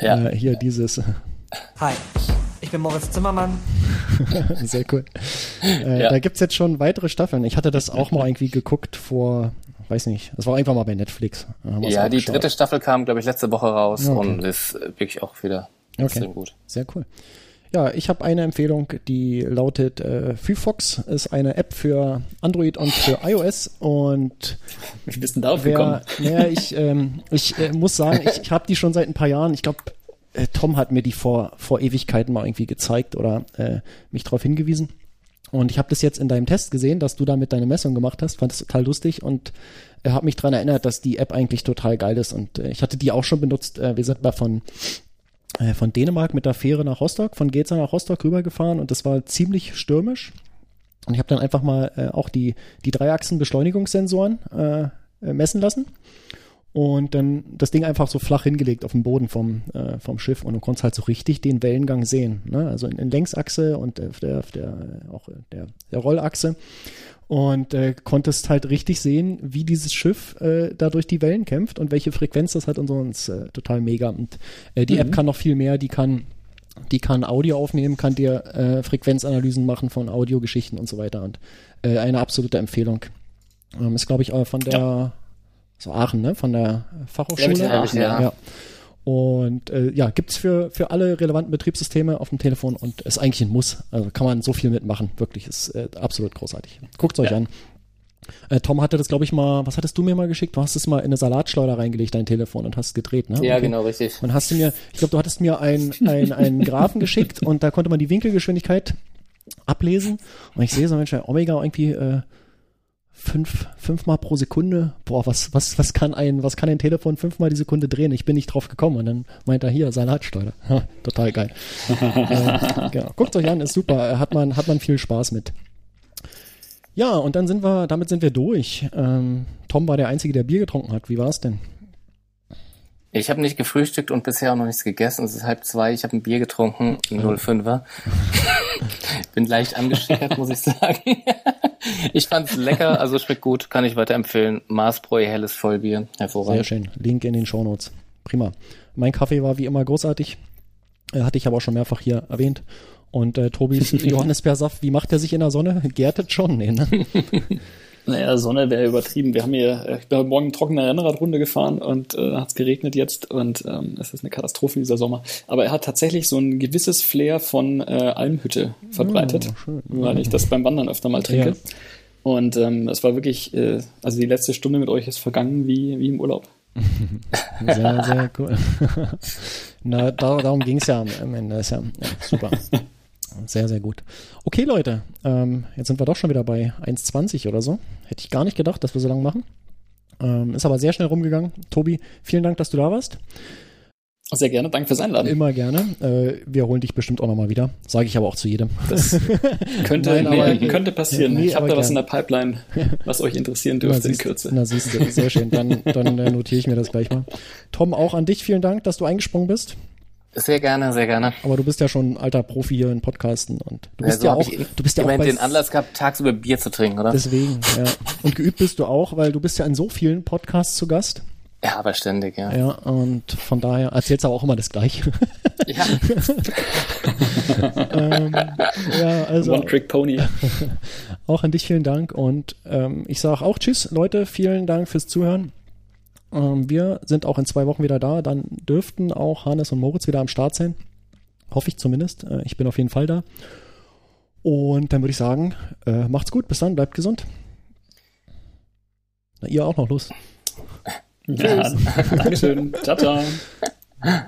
Ja. Äh, hier dieses, Hi, ich bin Moritz Zimmermann. sehr cool. Äh, Ja. Da gibt's jetzt schon weitere Staffeln. Ich hatte das auch mal irgendwie geguckt vor, weiß nicht, das war einfach mal bei Netflix. Da Ja, die geschaut. dritte Staffel kam, glaube ich, letzte Woche raus Okay. und ist wirklich auch wieder extrem gut. Sehr cool. Ja, ich habe eine Empfehlung, die lautet äh, Phyfox, ist eine App für Android und für iOS und Wie bist du denn darauf gekommen? wer, naja, ich, ähm, ich äh, muss sagen, ich, ich habe die schon seit ein paar Jahren, ich glaube, äh, Tom hat mir die vor, vor Ewigkeiten mal irgendwie gezeigt oder äh, mich darauf hingewiesen. Und ich habe das jetzt in deinem Test gesehen, dass du damit deine Messung gemacht hast, fand das total lustig und äh, habe mich dran erinnert, dass die App eigentlich total geil ist. Und äh, ich hatte die auch schon benutzt. Äh, wir sind mal von äh, von Dänemark mit der Fähre nach Rostock, von Geza nach Rostock rübergefahren und das war ziemlich stürmisch. Und ich habe dann einfach mal äh, auch die, die Dreiachsen-Beschleunigungssensoren äh, äh, messen lassen und dann das Ding einfach so flach hingelegt auf dem Boden vom, äh, vom Schiff und du konntest halt so richtig den Wellengang sehen. Ne? Also in, in Längsachse und auf der, auf der, auch der, der Rollachse und äh, konntest halt richtig sehen, wie dieses Schiff äh, da durch die Wellen kämpft und welche Frequenz das hat und so. Und das ist äh, total mega. Und äh, die App kann noch viel mehr, die kann die kann Audio aufnehmen, kann dir äh, Frequenzanalysen machen von Audiogeschichten und so weiter. Und äh, eine absolute Empfehlung. Ähm, ist, glaube ich, auch von der so Aachen, ne? Von der Fachhochschule. Ja, Aachen, ja. ja. Und äh, ja, gibt's für, für alle relevanten Betriebssysteme auf dem Telefon und ist eigentlich ein Muss. Also kann man so viel mitmachen. Wirklich, ist äh, absolut großartig. Guckt's euch Ja. an. Äh, Tom hatte das, glaube ich, mal, was hattest du mir mal geschickt? Du hast es mal in eine Salatschleuder reingelegt, dein Telefon, und hast es gedreht, ne? Ja, Okay. genau, richtig. Und hast du mir, ich glaube, du hattest mir ein, ein, einen Graphen geschickt und da konnte man die Winkelgeschwindigkeit ablesen. Und ich sehe so, Mensch, Omega irgendwie äh, fünf, fünfmal pro Sekunde. Boah, was, was, was kann ein, was kann ein Telefon fünfmal die Sekunde drehen? Ich bin nicht drauf gekommen. Und dann meint er hier, Salatsteuer. Ha, Total geil. äh, genau. Guckt euch an, ist super. Äh, Hat man, hat man viel Spaß mit. Ja, und dann sind wir, damit sind wir durch. Ähm, Tom war der Einzige, der Bier getrunken hat. Wie war es denn? Ich habe nicht gefrühstückt und bisher auch noch nichts gegessen. Es ist halb zwei. Ich habe ein Bier getrunken, ein 05er. Bin leicht angeschickert, muss ich sagen. Ich fand es lecker, also schmeckt gut, kann ich weiterempfehlen. Maßbräu, helles Vollbier, Sehr hervorragend. schön. Link in den Shownotes. Prima. Mein Kaffee war wie immer großartig. Äh, hatte ich aber auch schon mehrfach hier erwähnt. Und äh, Tobis Johannisbeersaft, wie macht er sich in der Sonne? Gärtet schon? Nee, ne? Naja, Sonne wäre übertrieben. Wir haben hier, äh, ich bin heute Morgen eine trockene Rennradrunde gefahren und äh, hat es geregnet jetzt und ähm, es ist eine Katastrophe dieser Sommer. Aber er hat tatsächlich so ein gewisses Flair von äh, Almhütte verbreitet, Oh, weil ich das beim Wandern öfter mal trinke. Ja. Und ähm, es war wirklich, äh, also die letzte Stunde mit euch ist vergangen wie, wie im Urlaub. Sehr, sehr cool. Na, da, darum ging es ja am, am Ende. Ist ja, ja super. Sehr, sehr gut. Okay, Leute, ähm, jetzt sind wir doch schon wieder bei 1,20 oder so. Hätte ich gar nicht gedacht, dass wir so lange machen. Ähm, ist aber sehr schnell rumgegangen. Tobi, vielen Dank, dass du da warst. Sehr gerne, danke fürs Einladen. Immer gerne. Äh, wir holen dich bestimmt auch nochmal wieder. Sage ich aber auch zu jedem. Das könnte, Nein, aber- nee, könnte passieren. Nee, ich habe da was in gern. der Pipeline, was euch interessieren dürfte in Kürze. Na, siehst du, sehr schön. Dann, dann äh, notiere ich mir das gleich mal. Tom, auch an dich vielen Dank, dass du eingesprungen bist. Sehr gerne, sehr gerne. Aber du bist ja schon ein alter Profi hier in Podcasten und du Ja, bist so ja hab auch, ich du bist ja auch bei, den Anlass gehabt, tagsüber Bier zu trinken, oder? deswegen, ja. Und geübt bist du auch, weil du bist ja in so vielen Podcasts zu Gast. ja, aber ständig, ja. Ja, und von daher erzählst du aber auch immer das Gleiche. Ja, ähm, ja, also One-Trick-Pony. auch an dich vielen Dank und ähm, ich sage auch Tschüss, Leute, vielen Dank fürs Zuhören. Ähm, wir sind auch in zwei Wochen wieder da, dann dürften auch Hannes und Moritz wieder am Start sein. Hoffe ich zumindest. Äh, ich bin auf jeden Fall da. Und dann würde ich sagen, äh, macht's gut, bis dann, bleibt gesund. Na, ihr auch noch los. Ja, Dankeschön. Ciao, ciao.